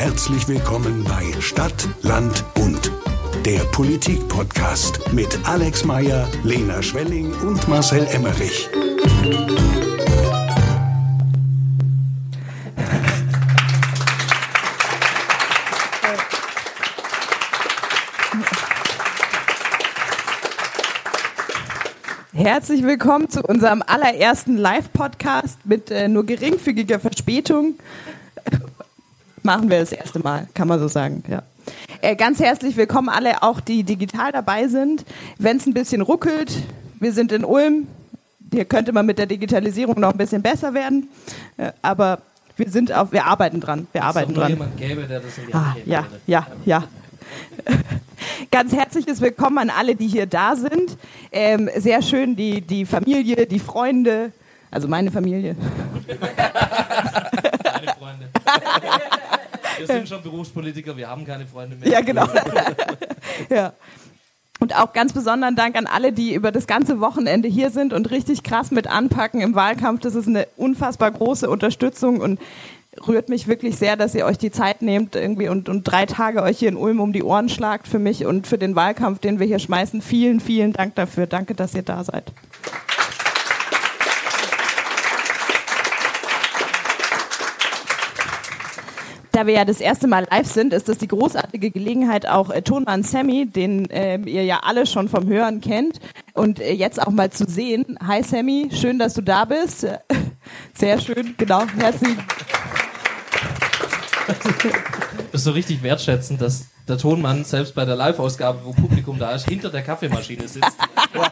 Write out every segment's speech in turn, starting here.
herzlich willkommen bei Stadt, Land, Bund. Der Politik-Podcast mit Alex Meyer, Lena Schwelling und Marcel Emmerich. Herzlich willkommen zu unserem allerersten Live-Podcast mit äh, nur geringfügiger Verspätung. Machen wir das erste Mal, kann man so sagen. Ja. Äh, ganz herzlich willkommen alle, auch die digital dabei sind. Wenn es ein bisschen ruckelt, wir sind in Ulm. Hier könnte man mit der Digitalisierung noch ein bisschen besser werden, äh, aber wir sind auf, wir arbeiten dran. Wir arbeiten dran. jemand gäbe, der das in die Ah, ja, würde. ja, ja. Ganz herzliches Willkommen an alle, die hier da sind. Ähm, sehr schön, die, die Familie, die Freunde, also meine Familie. Wir sind schon Berufspolitiker, wir haben keine Freunde mehr. Ja, genau. ja. Und auch ganz besonderen Dank an alle, die über das ganze Wochenende hier sind und richtig krass mit anpacken im Wahlkampf. Das ist eine unfassbar große Unterstützung und rührt mich wirklich sehr, dass ihr euch die Zeit nehmt irgendwie und, und drei Tage euch hier in Ulm um die Ohren schlagt für mich und für den Wahlkampf, den wir hier schmeißen. Vielen, vielen Dank dafür. Danke, dass ihr da seid. Da wir ja das erste Mal live sind, ist das die großartige Gelegenheit, auch äh, Tonmann Sammy, den ähm, ihr ja alle schon vom Hören kennt, und äh, jetzt auch mal zu sehen. Hi Sammy, schön, dass du da bist. Äh, Sehr schön, genau. Herzlich. Das ist so richtig wertschätzend, dass der Tonmann selbst bei der Live-Ausgabe, wo Publikum da ist, hinter der Kaffeemaschine sitzt.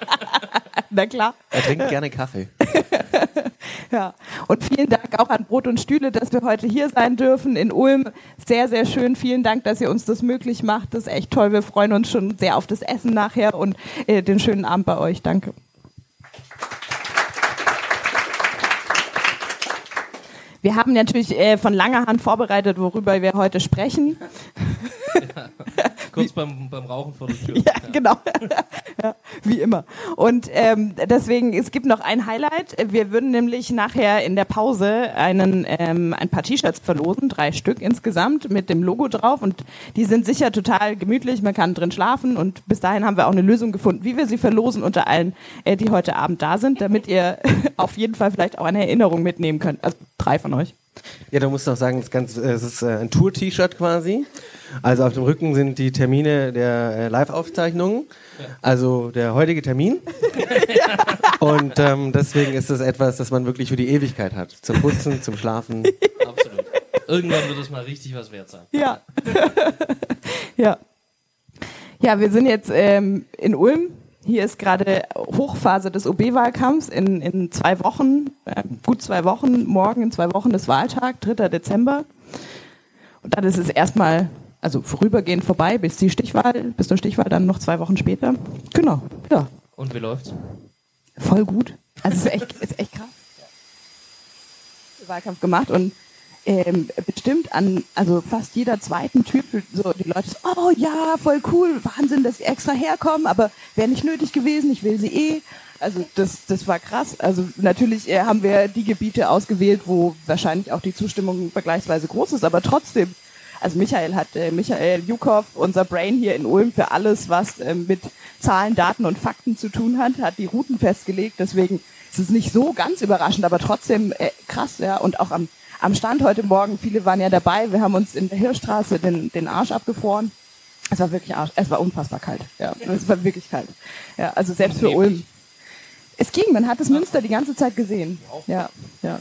Na klar. Er trinkt gerne Kaffee. Ja. Und vielen Dank auch an Brot und Stühle, dass wir heute hier sein dürfen in Ulm. Sehr, sehr schön. Vielen Dank, dass ihr uns das möglich macht. Das ist echt toll. Wir freuen uns schon sehr auf das Essen nachher und äh, den schönen Abend bei euch. Danke. Wir haben natürlich äh, von langer Hand vorbereitet, worüber wir heute sprechen. Kurz beim, beim Rauchen vor der Tür. Ja, genau. ja, wie immer. Und ähm, deswegen, es gibt noch ein Highlight. Wir würden nämlich nachher in der Pause einen, ähm, ein paar T-Shirts verlosen, drei Stück insgesamt mit dem Logo drauf. Und die sind sicher total gemütlich, man kann drin schlafen. Und bis dahin haben wir auch eine Lösung gefunden, wie wir sie verlosen unter allen, äh, die heute Abend da sind, damit ihr auf jeden Fall vielleicht auch eine Erinnerung mitnehmen könnt. Also drei von euch. Ja, da musst du auch sagen, das Ganze, äh, es ist äh, ein Tour-T-Shirt quasi. Also auf dem Rücken sind die Termine der äh, Live-Aufzeichnungen. Also der heutige Termin. Und ähm, deswegen ist es etwas, das man wirklich für die Ewigkeit hat. Zum Putzen, zum Schlafen. Absolut. Irgendwann wird es mal richtig was wert sein. Ja. ja. Ja, wir sind jetzt ähm, in Ulm. Hier ist gerade Hochphase des OB-Wahlkampfs in, in zwei Wochen, äh, gut zwei Wochen, morgen in zwei Wochen ist Wahltag, 3. Dezember. Und dann ist es erstmal, also vorübergehend vorbei, bis die Stichwahl, bis zur Stichwahl dann noch zwei Wochen später. Genau, ja. Und wie läuft's? Voll gut. Also es ist echt, ist echt krass. Wahlkampf gemacht und ähm, bestimmt an also fast jeder zweiten Typ so die Leute so, oh ja, voll cool, Wahnsinn, dass sie extra herkommen, aber wäre nicht nötig gewesen, ich will sie eh. Also das, das war krass. Also natürlich äh, haben wir die Gebiete ausgewählt, wo wahrscheinlich auch die Zustimmung vergleichsweise groß ist, aber trotzdem. Also Michael hat äh, Michael Jukow, unser Brain hier in Ulm für alles, was ähm, mit Zahlen, Daten und Fakten zu tun hat, hat die Routen festgelegt. Deswegen ist es nicht so ganz überraschend, aber trotzdem äh, krass, ja. Und auch am, am Stand heute Morgen, viele waren ja dabei. Wir haben uns in der Hirschstraße den, den Arsch abgefroren. Es war wirklich Arsch, es war unfassbar kalt. Ja, es war wirklich kalt. Ja, also selbst für Ulm. Es ging, man hat das Münster die ganze Zeit gesehen. Ja, ja.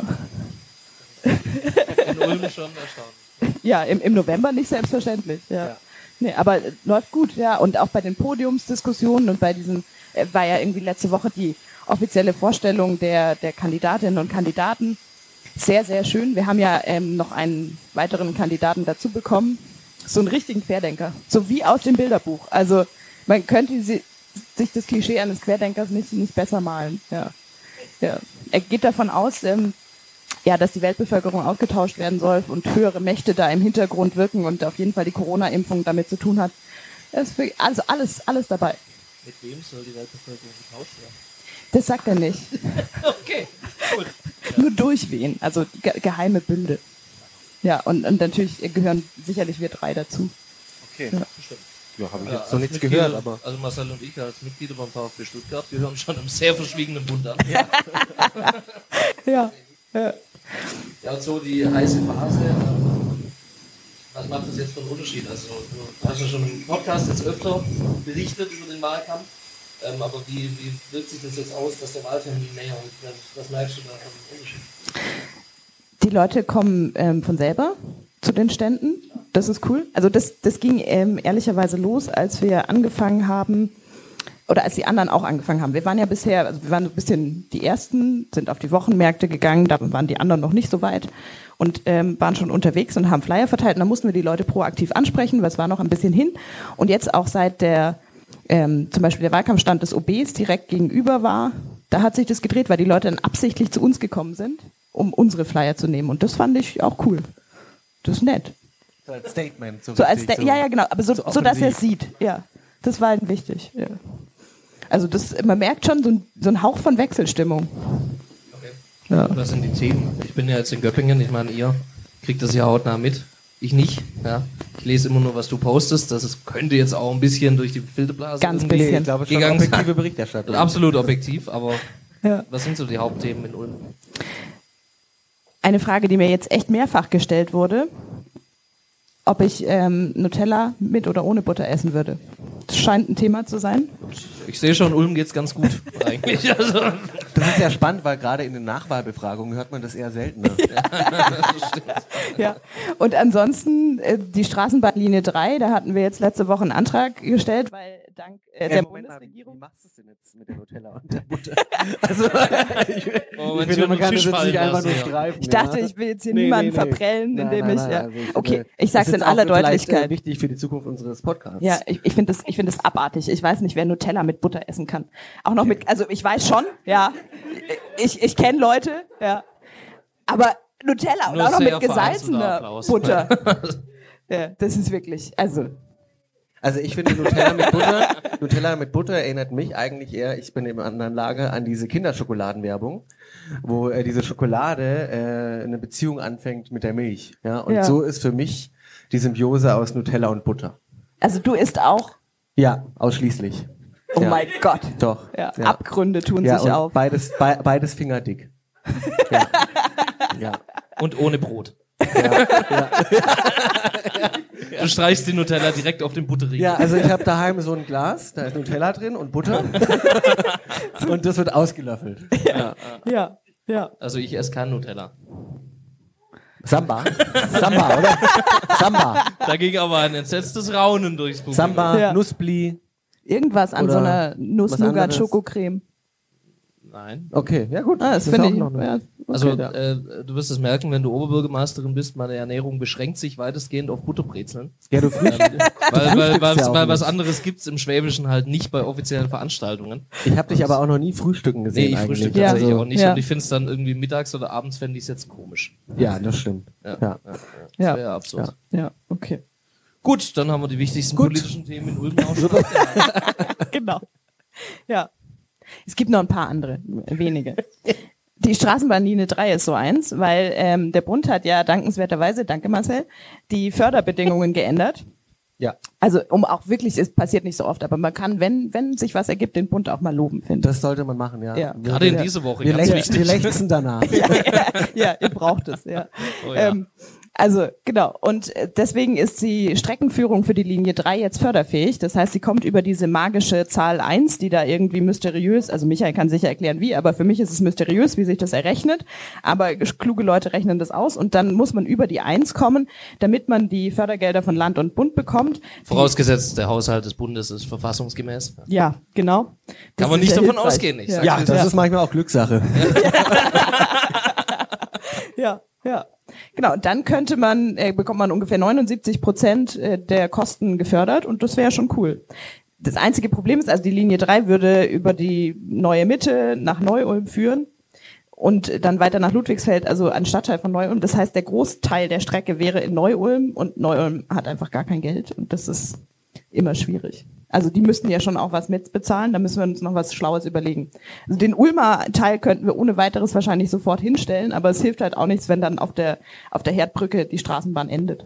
In Ulm schon erstaunt. Ja, im, im November nicht selbstverständlich. Ja. Nee, aber läuft gut, ja. Und auch bei den Podiumsdiskussionen und bei diesen, äh, war ja irgendwie letzte Woche die offizielle Vorstellung der, der Kandidatinnen und Kandidaten. Sehr, sehr schön. Wir haben ja ähm, noch einen weiteren Kandidaten dazu bekommen. So einen richtigen Querdenker. So wie aus dem Bilderbuch. Also man könnte sich das Klischee eines Querdenkers nicht, nicht besser malen. Ja. Ja. Er geht davon aus, ähm, ja, dass die Weltbevölkerung ausgetauscht werden soll und höhere Mächte da im Hintergrund wirken und auf jeden Fall die Corona-Impfung damit zu tun hat. Also alles, alles dabei. Mit wem soll die Weltbevölkerung getauscht werden? Das sagt er nicht. Okay. Nur durch wen, also ge geheime Bünde. Ja, und, und natürlich gehören sicherlich wir drei dazu. Okay. Ja. Ja, habe ich Ja, jetzt noch nichts Mitglieder- gehört, aber. Also Marcel und ich als Mitglieder beim VfB Stuttgart gehören schon einem sehr verschwiegenen Bund an. Ja. ja. Ja, und so die heiße Phase. ähm, Was macht das jetzt für einen Unterschied? Also, du hast ja schon im Podcast jetzt öfter berichtet über den Wahlkampf. Ähm, aber wie, wie wirkt sich das jetzt aus, dass der Wahltermin näher rückt? Was merkst du da einen Unterschied? Die Leute kommen ähm, von selber zu den Ständen. Das ist cool. Also das, das ging ähm, ehrlicherweise los, als wir angefangen haben, oder als die anderen auch angefangen haben. Wir waren ja bisher, also wir waren so ein bisschen die Ersten, sind auf die Wochenmärkte gegangen, da waren die anderen noch nicht so weit und ähm, waren schon unterwegs und haben Flyer verteilt. Und da mussten wir die Leute proaktiv ansprechen, weil es war noch ein bisschen hin. Und jetzt auch seit der, ähm, zum Beispiel der Wahlkampfstand des OBs direkt gegenüber war, da hat sich das gedreht, weil die Leute dann absichtlich zu uns gekommen sind, um unsere Flyer zu nehmen. Und das fand ich auch cool. Das ist nett. So als Statement. So, So als richtig, der, ja, ja, genau, aber so, so so dass er es sieht. Ja, das war halt wichtig. Ja. Also das, man merkt schon so ein, so ein Hauch von Wechselstimmung. Okay. Ja. Was sind die Themen? Ich bin ja jetzt in Göppingen, ich meine, ihr kriegt das ja hautnah mit. Ich nicht. Ja. Ich lese immer nur, was du postest. Das ist, könnte jetzt auch ein bisschen durch die Filterblase Ganz irgendwie bisschen. Nee, ich glaube schon gegangen sein. objektive Berichterstattung. Absolut objektiv, aber Ja. was sind so die Hauptthemen in Ulm? Eine Frage, die mir jetzt echt mehrfach gestellt wurde, ob ich ähm, Nutella mit oder ohne Butter essen würde. Das scheint ein Thema zu sein. Ich sehe schon, Ulm geht's ganz gut eigentlich. Also, Das ist ja spannend, weil gerade in den Nachwahlbefragungen hört man das eher seltener. Ja. Und ansonsten äh, die Straßenbahnlinie 3, da hatten wir jetzt letzte Woche einen Antrag gestellt, weil dank äh, der Moment mal, wie, Bundesregierung machst du es denn jetzt mit der Nutella und der Butter? Also, ich, Oh, ich kann das Tisch jetzt nicht einfach nur streifen. Ich dachte, ja. ich will jetzt hier Nee, niemanden nee, nee. verprellen, Nein, indem nein, ich, nein, ja. also ich okay, ich sag's das in ist aller vielleicht, Deutlichkeit. Äh, wichtig für die Zukunft unseres Podcasts. Ja, ich, ich finde das, ich finde das abartig. Ich weiß nicht, wer Nutella mit Butter essen kann. Auch noch mit, also ich weiß schon, ja. Ich, ich kenne Leute, ja. Aber Nutella und auch noch mit gesalzener. Butter. ja, das ist wirklich, also, Also ich finde Nutella mit Butter, Nutella mit Butter erinnert mich eigentlich eher, ich bin im anderen Lager, an diese Kinderschokoladenwerbung, wo äh, diese Schokolade äh, eine Beziehung anfängt mit der Milch. Ja? Und Ja. so ist für mich die Symbiose aus Nutella und Butter. also du isst auch, Ja, ausschließlich. oh ja. mein Gott. Doch. Ja, ja. Abgründe tun ja, sich auf. Beides, be beides fingerdick. ja. ja. Und ohne Brot. Du streichst die Nutella direkt auf den Butterriegel. Ja, also ich habe daheim so ein Glas, da ist Nutella drin und Butter. und das wird ausgelöffelt. Ja. Ja, ja. Also ich esse kein Nutella. Samba. Samba, oder? Samba. Da ging aber ein entsetztes Raunen durchs Publikum. Samba, Ja. Nussbli. Irgendwas an Oder so einer was Nuss-Nougat-Schokocreme. Nein. Okay, ja gut. Ah, das ist finde auch ich. noch eine- Ja, okay, Also ja. äh, du wirst es merken, wenn du Oberbürgermeisterin bist, meine Ernährung beschränkt sich weitestgehend auf Butterbrezeln. Ja, du frühstückst. Weil, weil, weil, ja weil was anderes gibt's im Schwäbischen halt nicht bei offiziellen Veranstaltungen. Ich habe dich aber auch noch nie frühstücken Nee, gesehen. ich eigentlich. frühstücke Ja. tatsächlich Also, auch nicht. Ja. Und ich finde es dann irgendwie mittags oder abends fände ich es jetzt komisch. Ja, das stimmt. Ja. Ja. Das Ja. wäre absurd. ja, okay. Gut, dann haben wir die wichtigsten Gut. politischen Themen in Ulm auch schon. genau. Ja. Es gibt noch ein paar andere, wenige. Die Straßenbahnlinie 3 ist so eins, weil ähm, der Bund hat ja dankenswerterweise, danke Marcel, die Förderbedingungen geändert. Ja. Also um auch wirklich, es passiert nicht so oft, aber man kann, wenn, wenn sich was ergibt, den Bund auch mal loben, finde Das sollte man machen, ja. Ja. Wir, Gerade in wir, dieser Woche, wir, ganz wichtig. wir lechzen danach. ich. ja, ja, ihr braucht es, ja. Oh ja. Ähm, also genau. Und äh, deswegen ist die Streckenführung für die Linie 3 jetzt förderfähig. Das heißt, sie kommt über diese magische Zahl 1, die da irgendwie mysteriös, also Michael kann sicher erklären wie, aber für mich ist es mysteriös, wie sich das errechnet. Aber kluge Leute rechnen das aus und dann muss man über die 1 kommen, damit man die Fördergelder von Land und Bund bekommt. Vorausgesetzt, der Haushalt des Bundes ist verfassungsgemäß. Ja, genau. Das Kann man nicht davon hilfreich. ausgehen, ich Ja. sag's Ja, das ist manchmal auch Glückssache. Ja, ja. Genau, dann könnte man, äh, bekommt man ungefähr 79 Prozent äh, der Kosten gefördert und das wäre schon cool. Das einzige Problem ist, also die Linie 3 würde über die neue Mitte nach Neu-Ulm führen und dann weiter nach Ludwigsfeld, also ein Stadtteil von Neu-Ulm. Das heißt, der Großteil der Strecke wäre in Neu-Ulm und Neu-Ulm hat einfach gar kein Geld und das ist immer schwierig. Also die müssten ja schon auch was mitbezahlen, da müssen wir uns noch was Schlaues überlegen. Also den Ulmer Teil könnten wir ohne weiteres wahrscheinlich sofort hinstellen, aber es hilft halt auch nichts, wenn dann auf der, auf der Herdbrücke die Straßenbahn endet.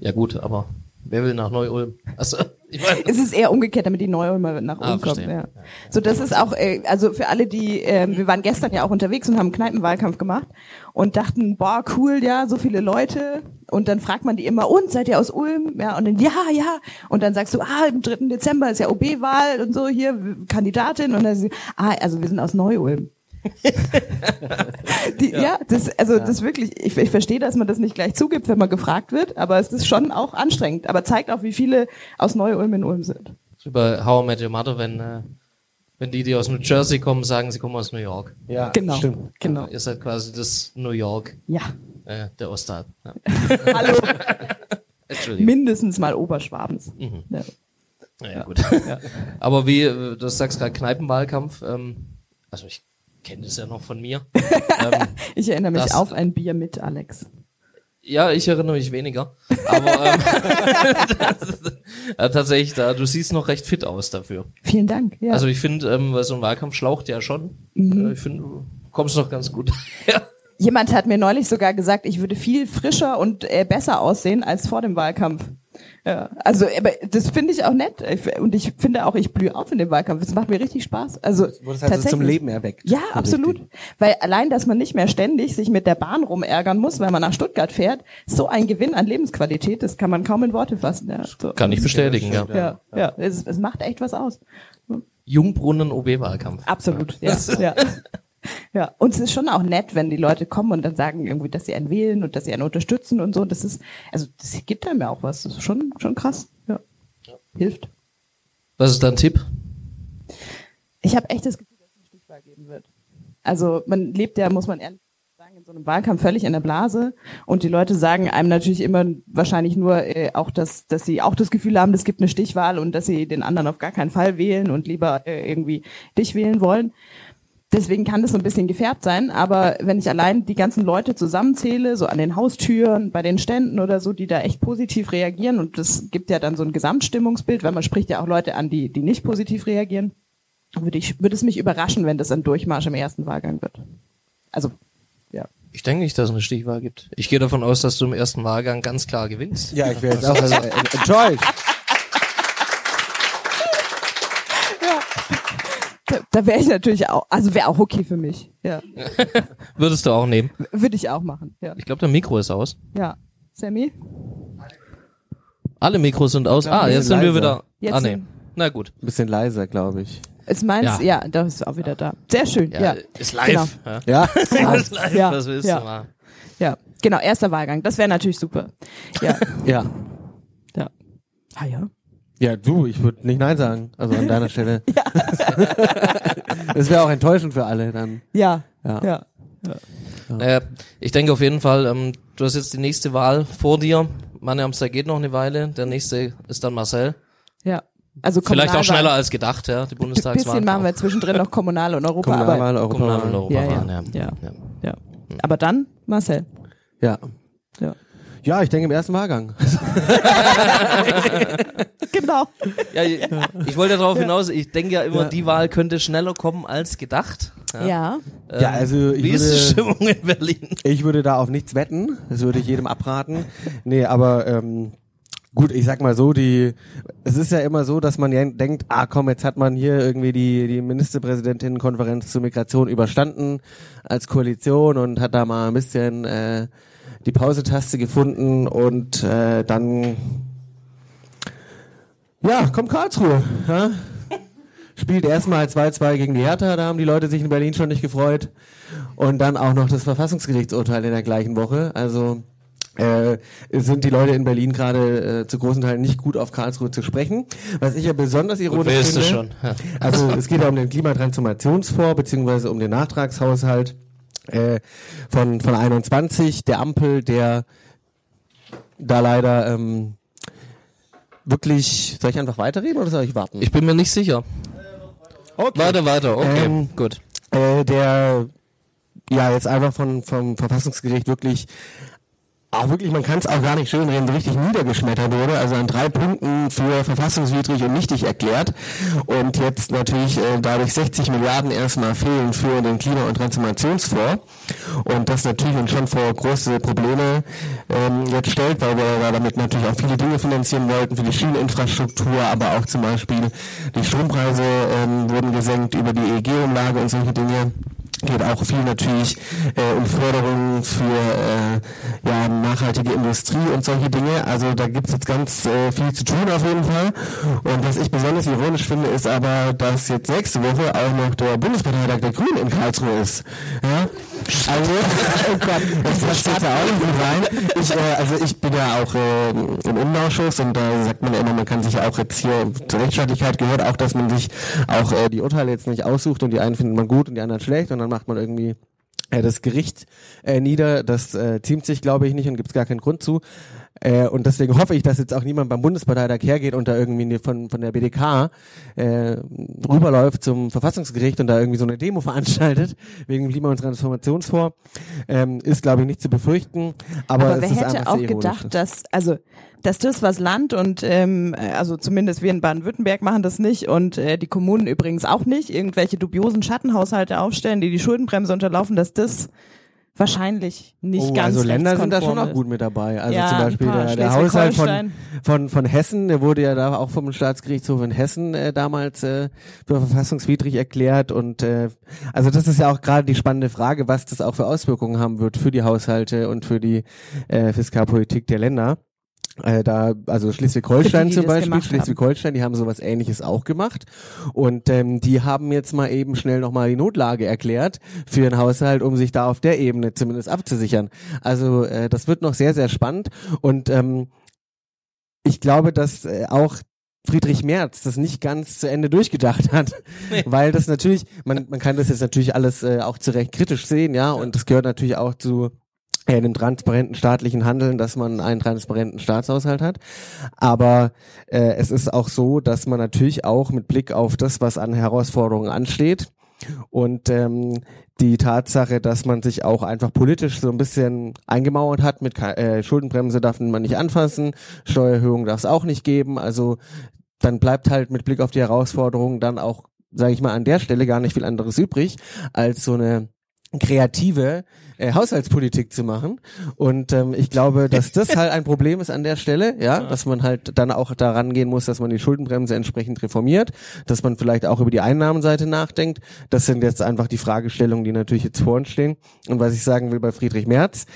Ja gut, aber wer will nach Neu-Ulm? Also, ich Es ist eher umgekehrt, damit die Neu-Ulmer nach Ah, Ulm kommen. verstehe. Ja. So, das ist auch, äh, also für alle, die, ähm, wir waren gestern ja auch unterwegs und haben einen Kneipenwahlkampf gemacht und dachten, boah, cool, ja, so viele Leute. Und dann fragt man die immer, und seid ihr aus Ulm? Ja, und dann, ja, ja. Und dann sagst du, ah, im 3. Dezember ist ja OB-Wahl und so, hier, Kandidatin. Und dann ah, also wir sind aus Neu-Ulm. Die, ja. das, also das wirklich, ich, ich verstehe, dass man das nicht gleich zugibt, wenn man gefragt wird, aber es ist schon auch anstrengend. Aber zeigt auch, wie viele aus Neu-Ulm in Ulm sind. bei How I Met Your Mother, wenn, äh, wenn die, die aus New Jersey kommen, sagen, sie kommen aus New York. Ja, Genau. stimmt. Genau. Ihr seid quasi das New York Ja. äh, der Ostteil. Ja. Hallo. Entschuldigung. Mindestens mal Oberschwabens. Mhm. Ja. Naja, gut. Aber wie, äh, du sagst gerade Kneipenwahlkampf, ähm, also ich kenne das ja noch von mir. ähm, Ich erinnere mich Das- auf ein Bier mit Alex. ja, ich erinnere mich weniger. Aber ähm, das, äh, tatsächlich, da, du siehst noch recht fit aus dafür. Vielen Dank. Ja. Also ich finde, ähm, weil so ein Wahlkampf schlaucht ja schon. Äh, ich finde, du kommst noch ganz gut. ja. Jemand hat mir neulich sogar gesagt, ich würde viel frischer und äh, besser aussehen als vor dem Wahlkampf. Ja, also aber das finde ich auch nett Ich- und ich finde auch, ich blühe auf in dem Wahlkampf. Es macht mir richtig Spaß. Also Wurde es also tatsächlich. zum Leben erweckt. Ja, So absolut. richtig. Weil allein, dass man nicht mehr ständig sich mit der Bahn rumärgern muss, weil man nach Stuttgart fährt, so ein Gewinn an Lebensqualität, das kann man kaum in Worte fassen. Ja, so. Kann ich bestätigen, ja. Ja, ja, Es, es macht echt was aus. Jungbrunnen OB-Wahlkampf. Absolut, ja. ja. Ja, und es ist schon auch nett, wenn die Leute kommen und dann sagen irgendwie, dass sie einen wählen und dass sie einen unterstützen und so. Das ist, also das gibt einem ja auch was. Das ist schon, schon krass. Ja. Hilft. Was ist dein Tipp? Ich habe echt das Gefühl, dass es eine Stichwahl geben wird. Also man lebt ja, muss man ehrlich sagen, in so einem Wahlkampf völlig in der Blase und die Leute sagen einem natürlich immer wahrscheinlich nur äh, auch, dass, dass sie auch das Gefühl haben, es gibt eine Stichwahl und dass sie den anderen auf gar keinen Fall wählen und lieber äh, irgendwie dich wählen wollen. Deswegen kann das so ein bisschen gefärbt sein, aber wenn ich allein die ganzen Leute zusammenzähle, so an den Haustüren, bei den Ständen oder so, die da echt positiv reagieren und das gibt ja dann so ein Gesamtstimmungsbild, weil man spricht ja auch Leute an, die, die nicht positiv reagieren, würde ich, würde es mich überraschen, wenn das ein Durchmarsch im ersten Wahlgang wird. Also, ja. Ich denke nicht, dass es eine Stichwahl gibt. Ich gehe davon aus, dass du im ersten Wahlgang ganz klar gewinnst. Ja, ich wäre jetzt auch also, äh, Da, wäre ich natürlich auch, also wäre auch okay für mich. Ja. Würdest du auch nehmen? Würde ich auch machen. Ja. Ich glaube, der Mikro ist aus. Ja. Sammy? Alle Mikros sind aus. Ja, ah, jetzt sind wir bisschen wieder. Jetzt ah, nee. sind- Na gut. Ein bisschen leiser, glaube ich. Ist meins? Ja. Ja. das ist auch wieder da. Sehr schön. Ja, Ja. ist live. Genau. Ja. Ja? ist live, Ja. was willst Ja. du mal? Ja. Genau, erster Wahlgang. Das wäre natürlich super. Ja. ja. ja. Ah ja. Ja, du, ich würde nicht Nein sagen. Also an deiner Stelle. das wäre auch enttäuschend für alle dann. Ja. Ja. Ja. Naja, ich denke auf jeden Fall, ähm, du hast jetzt die nächste Wahl vor dir. Meine Amster geht noch eine Weile. Der nächste ist dann Marcel. Ja. Also Vielleicht auch schneller als gedacht, ja, die Ein Bundestagswahl. bisschen machen wir zwischendrin noch Kommunal und Europa. Kommunalwahl, Kommunal- und Europawahl. Europawahl, Ja, ja. ja. ja. Aber dann Marcel. Ja. Ja. Ja, ich denke im ersten Wahlgang. Genau. Ja, ich, ich wollte darauf hinaus, ich denke ja immer, Ja. die Wahl könnte schneller kommen als gedacht. Ja. Ähm, Ja, also ich Wie ist die würde- Stimmung in Berlin? Ich würde da auf nichts wetten. Das würde ich jedem abraten. Nee, aber ähm, gut, ich sag mal so, die es ist ja immer so, dass man ja denkt, ah komm, jetzt hat man hier irgendwie die, die Ministerpräsidentinnenkonferenz zur Migration überstanden als Koalition und hat da mal ein bisschen äh, die Pausetaste gefunden und äh, dann ja, kommt Karlsruhe. Ja? Spielt erstmal 2-2 gegen die Hertha, da haben die Leute sich in Berlin schon nicht gefreut. Und dann auch noch das Verfassungsgerichtsurteil in der gleichen Woche. Also äh, sind die Leute in Berlin gerade äh, zu großen Teilen nicht gut auf Karlsruhe zu sprechen. Was ich ja besonders ironisch finde. es schon? Ja. Also es geht ja um den Klimatransformationsfonds beziehungsweise um den Nachtragshaushalt äh, von von 21 der Ampel, der da leider ähm, wirklich. Soll ich einfach weiterreden oder soll ich warten? Ich bin mir nicht sicher. okay. Weiter, weiter, okay, Ähm, gut. äh, der ja jetzt einfach von vom Verfassungsgericht wirklich auch wirklich, man kann es auch gar nicht schön reden, richtig niedergeschmettert wurde, also an drei Punkten für verfassungswidrig und nichtig erklärt. Und jetzt natürlich äh, dadurch 60 Milliarden erstmal fehlen für den Klima- und Transformationsfonds. Und das natürlich uns schon vor große Probleme ähm, jetzt stellt, weil wir da damit natürlich auch viele Dinge finanzieren wollten, für die Schieneninfrastruktur, aber auch zum Beispiel die Strompreise ähm, wurden gesenkt über die EEG-Umlage und solche Dinge geht auch viel natürlich äh, um Förderungen für äh, ja, nachhaltige Industrie und solche Dinge. Also da gibt es jetzt ganz äh, viel zu tun auf jeden Fall. Und was ich besonders ironisch finde, ist aber, dass jetzt nächste Woche auch noch der Bundesparteitag der Grünen in Karlsruhe ist. Ja? Also, oh Gott, das passt jetzt auch nicht rein. Ich, äh, also ich bin ja auch äh, im Innenausschuss und da sagt man ja immer, man kann sich ja auch jetzt hier zur Rechtsstaatlichkeit gehört auch, dass man sich auch äh, die Urteile jetzt nicht aussucht und die einen findet man gut und die anderen schlecht und dann macht man irgendwie äh, das Gericht äh, nieder. Das äh, ziemt sich, glaube ich, nicht und gibt es gar keinen Grund zu. Äh, und deswegen hoffe ich, dass jetzt auch niemand beim Bundesparteitag hergeht und da irgendwie von, von der BDK äh, rüberläuft zum Verfassungsgericht und da irgendwie so eine Demo veranstaltet wegen Klima- und Transformationsfonds. Ähm, ist, glaube ich, nicht zu befürchten. Aber, Aber es wer ist hätte einfach auch gedacht, dass, also, dass das, was Land und, ähm, also zumindest wir in Baden-Württemberg machen das nicht und äh, die Kommunen übrigens auch nicht, irgendwelche dubiosen Schattenhaushalte aufstellen, die die Schuldenbremse unterlaufen, dass das wahrscheinlich nicht oh, ganz also Länder sind da schon auch gut mit dabei. Also Ja, zum Beispiel der, der Haushalt von, von, von Hessen, der wurde ja da auch vom Staatsgerichtshof in Hessen äh, damals äh, für verfassungswidrig erklärt. Und äh, also das ist ja auch gerade die spannende Frage, was das auch für Auswirkungen haben wird für die Haushalte und für die äh, Fiskalpolitik der Länder. Äh, da, also Schleswig-Holstein zum Beispiel. Schleswig-Holstein, die haben sowas ähnliches auch gemacht. Und ähm, die haben jetzt mal eben schnell nochmal die Notlage erklärt für den Haushalt, um sich da auf der Ebene zumindest abzusichern. Also äh, das wird noch sehr, sehr spannend. Und ähm, ich glaube, dass äh, auch Friedrich Merz das nicht ganz zu Ende durchgedacht hat, weil das natürlich, man, man kann das jetzt natürlich alles äh, auch zu Recht kritisch sehen, ja, und das gehört natürlich auch zu äh, einem transparenten staatlichen Handeln, dass man einen transparenten Staatshaushalt hat. Aber äh, es ist auch so, dass man natürlich auch mit Blick auf das, was an Herausforderungen ansteht und ähm, die Tatsache, dass man sich auch einfach politisch so ein bisschen eingemauert hat mit äh, Schuldenbremse darf man nicht anfassen, Steuererhöhung darf es auch nicht geben. Also dann bleibt halt mit Blick auf die Herausforderungen dann auch, sage ich mal, an der Stelle gar nicht viel anderes übrig, als so eine kreative äh, Haushaltspolitik zu machen. Und ähm, ich glaube, dass das halt ein Problem ist an der Stelle, ja, dass man halt dann auch daran gehen muss, dass man die Schuldenbremse entsprechend reformiert, dass man vielleicht auch über die Einnahmenseite nachdenkt. Das sind jetzt einfach die Fragestellungen, die natürlich jetzt vor uns stehen. Und was ich sagen will bei Friedrich Merz,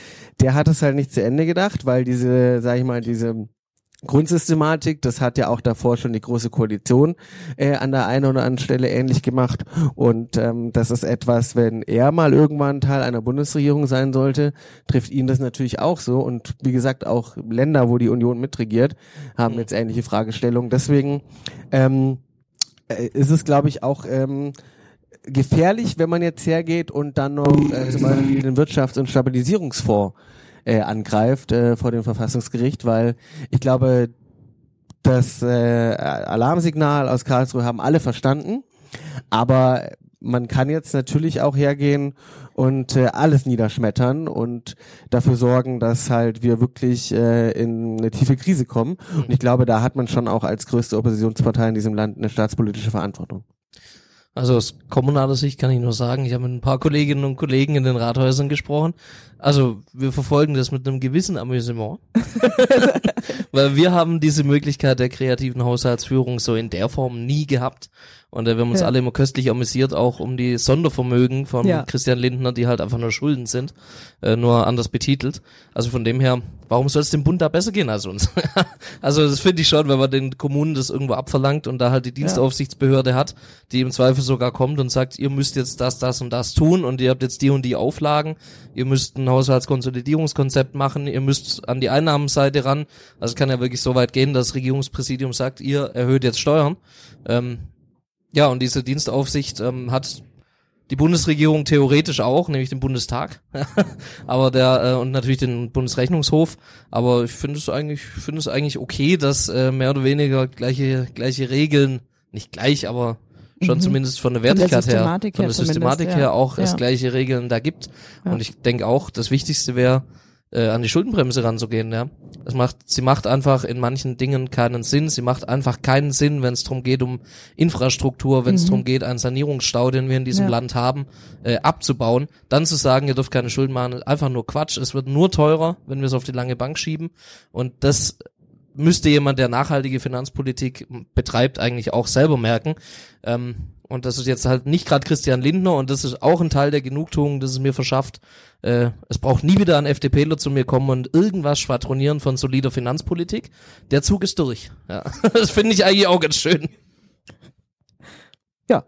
der hat es halt nicht zu Ende gedacht, weil diese, sag ich mal, diese Grundsystematik, das hat ja auch davor schon die große Koalition äh, an der einen oder anderen Stelle ähnlich gemacht. Und ähm, das ist etwas, wenn er mal irgendwann Teil einer Bundesregierung sein sollte, trifft ihn das natürlich auch so. Und wie gesagt, auch Länder, wo die Union mitregiert, haben jetzt ähnliche Fragestellungen. Deswegen ähm, äh, ist es, glaube ich, auch ähm, gefährlich, wenn man jetzt hergeht und dann noch äh, zum Beispiel den Wirtschafts- und Stabilisierungsfonds äh, angreift äh, vor dem Verfassungsgericht, weil ich glaube, das äh, Alarmsignal aus Karlsruhe haben alle verstanden, aber man kann jetzt natürlich auch hergehen und äh, alles niederschmettern und dafür sorgen, dass halt wir wirklich äh, in eine tiefe Krise kommen. Und ich glaube, da hat man schon auch als größte Oppositionspartei in diesem Land eine staatspolitische Verantwortung. Also aus kommunaler Sicht kann ich nur sagen, ich habe mit ein paar Kolleginnen und Kollegen in den Rathäusern gesprochen. Also wir verfolgen das mit einem gewissen Amüsement. Weil wir haben diese Möglichkeit der kreativen Haushaltsführung so in der Form nie gehabt. Und äh, wir haben uns Ja. alle immer köstlich amüsiert, auch um die Sondervermögen von Ja. Christian Lindner, die halt einfach nur Schulden sind, äh, nur anders betitelt. Also von dem her, warum soll es dem Bund da besser gehen als uns? also das finde ich schon, wenn man den Kommunen das irgendwo abverlangt und da halt die Dienstaufsichtsbehörde hat, die im Zweifel sogar kommt und sagt, ihr müsst jetzt das, das und das tun und ihr habt jetzt die und die Auflagen, ihr müsst ein Haushaltskonsolidierungskonzept machen, ihr müsst an die Einnahmenseite ran. Also es kann ja wirklich so weit gehen, dass das Regierungspräsidium sagt, ihr erhöht jetzt Steuern. Ähm, ja, und diese Dienstaufsicht ähm, hat die Bundesregierung theoretisch auch, nämlich den Bundestag, aber der äh, und natürlich den Bundesrechnungshof. Aber ich finde es eigentlich, finde es eigentlich okay, dass äh, mehr oder weniger gleiche gleiche Regeln, nicht gleich, aber schon zumindest von der Mhm. Von der Wertigkeit her, von her der Systematik her ja. auch es Ja. gleiche Regeln da gibt. Ja. Und ich denke auch, das Wichtigste wäre, äh, an die Schuldenbremse ranzugehen, ja. Das macht, sie macht einfach in manchen Dingen keinen Sinn. Sie macht einfach keinen Sinn, wenn es darum geht, um Infrastruktur, wenn es Mhm. darum geht, einen Sanierungsstau, den wir in diesem Ja. Land haben, äh, abzubauen. Dann zu sagen, ihr dürft keine Schulden machen, ist einfach nur Quatsch. Es wird nur teurer, wenn wir es auf die lange Bank schieben. Und das müsste jemand, der nachhaltige Finanzpolitik betreibt, eigentlich auch selber merken. Ähm, und das ist jetzt halt nicht gerade Christian Lindner und das ist auch ein Teil der Genugtuung, das es mir verschafft. Äh, es braucht nie wieder ein FDPler zu mir kommen und irgendwas schwadronieren von solider Finanzpolitik. Der Zug ist durch. Ja. Das finde ich eigentlich auch ganz schön. Ja.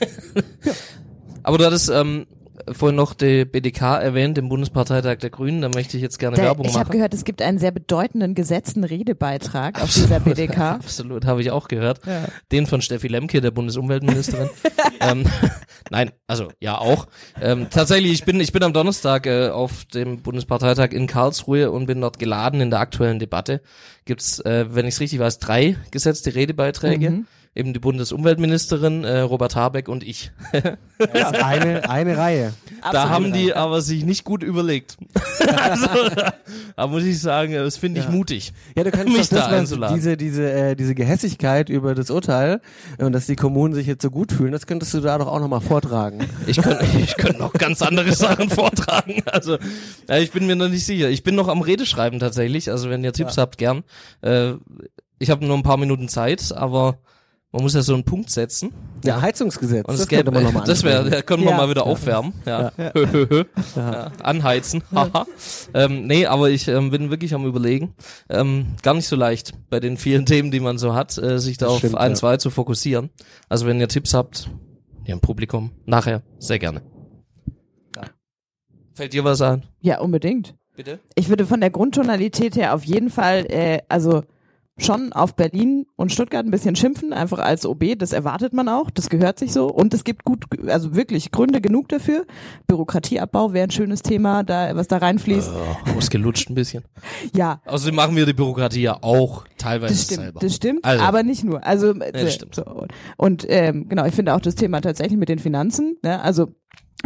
Aber du hattest ähm, vorhin noch die BDK erwähnt, den Bundesparteitag der Grünen, da möchte ich jetzt gerne Der, Werbung ich habe machen. gehört, es gibt einen sehr bedeutenden gesetzten Redebeitrag auf dieser BDK. Absolut, habe ich auch gehört. Ja. Den von Steffi Lemke, der Bundesumweltministerin. ähm, nein, also ja auch. Ähm, tatsächlich, ich bin, ich bin am Donnerstag äh, auf dem Bundesparteitag in Karlsruhe und bin dort geladen in der aktuellen Debatte. Gibt's, äh, wenn ich es richtig weiß, drei gesetzte Redebeiträge. Mhm. Eben die Bundesumweltministerin, äh, Robert Habeck und ich. Das ist eine, eine Reihe. Da Absolut. haben die aber sich nicht gut überlegt. also, da muss ich sagen, das finde ich Ja. mutig. Ja, du kannst Mich da das, diese, diese, äh, diese Gehässigkeit über das Urteil und dass die Kommunen sich jetzt so gut fühlen, das könntest du da doch auch nochmal vortragen. Ich könnte ich könnte noch ganz andere Sachen vortragen. Also ja, ich bin mir noch nicht sicher. Ich bin noch am Redeschreiben tatsächlich. Also wenn ihr Tipps habt, gern. Äh, ich habe nur ein paar Minuten Zeit, aber man muss ja so einen Punkt setzen. Ja, Heizungsgesetz. Und das das, geht, könnte man nochmal das wäre, da können wir Ja. mal wieder aufwärmen. Ja. ja. Anheizen. Haha. ähm, nee, aber ich ähm, bin wirklich am überlegen. Ähm, gar nicht so leicht bei den vielen Themen, die man so hat, äh, sich da Das auf stimmt, ein, ja. zwei zu fokussieren. Also wenn ihr Tipps habt, hier im Publikum, nachher, sehr gerne. Fällt dir was ein? Ja, unbedingt. Bitte? Ich würde von der Grundtonalität her auf jeden Fall, äh, also schon auf Berlin und Stuttgart ein bisschen schimpfen, einfach als OB, das erwartet man auch, das gehört sich so und es gibt gut, also wirklich Gründe genug dafür. Bürokratieabbau wäre ein schönes Thema, da was da reinfließt. Oh, ausgelutscht ein bisschen. Ja, Außerdem machen wir die Bürokratie ja auch teilweise das stimmt, selber. das stimmt, Also. aber nicht nur. Also äh, das stimmt. So. Und ähm, genau, ich finde auch das Thema tatsächlich mit den Finanzen. Ne? Also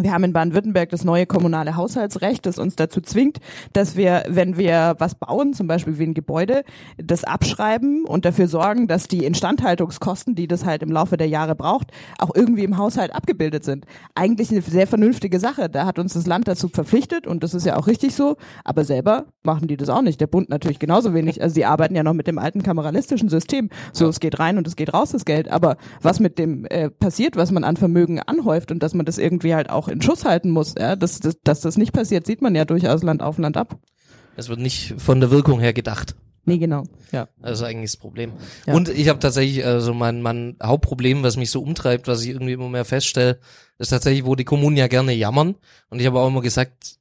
wir haben in Baden-Württemberg das neue kommunale Haushaltsrecht, das uns dazu zwingt, dass wir, wenn wir was bauen, zum Beispiel wie ein Gebäude, das abschreiben und dafür sorgen, dass die Instandhaltungskosten, die das halt im Laufe der Jahre braucht, auch irgendwie im Haushalt abgebildet sind. Eigentlich eine sehr vernünftige Sache. Da hat uns das Land dazu verpflichtet und das ist ja auch richtig so. Aber selber machen die das auch nicht. Der Bund natürlich genauso wenig. Also die arbeiten ja noch mit dem alten kameralistischen System. So, es geht rein und es geht raus, das Geld. Aber was mit dem äh, passiert, was man an Vermögen anhäuft und dass man das irgendwie halt auch in Schuss halten muss, ja, dass, dass, dass das nicht passiert, sieht man ja durchaus Land auf, Land ab. Es wird nicht von der Wirkung her gedacht. Nee, genau. Ja, das ist eigentlich das Problem. Ja. Und ich habe tatsächlich, also mein, mein Hauptproblem, was mich so umtreibt, was ich irgendwie immer mehr feststelle, ist tatsächlich, wo die Kommunen ja gerne jammern. Und ich habe auch immer gesagt,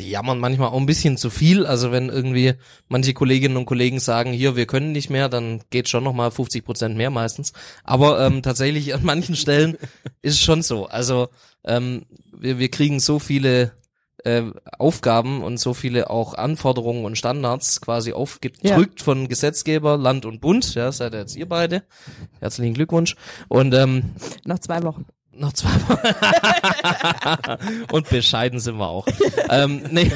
die jammern manchmal auch ein bisschen zu viel. Also wenn irgendwie manche Kolleginnen und Kollegen sagen, hier, wir können nicht mehr, dann geht schon nochmal 50 Prozent mehr meistens. Aber ähm, tatsächlich an manchen Stellen ist es schon so. Also ähm, wir, wir kriegen so viele äh, Aufgaben und so viele auch Anforderungen und Standards quasi aufgedrückt von Gesetzgeber, Land und Bund. Ja, seid ihr jetzt ihr beide. Herzlichen Glückwunsch. Und ähm, Noch zwei Wochen. Noch zwei Wochen. und bescheiden sind wir auch. ähm, nee,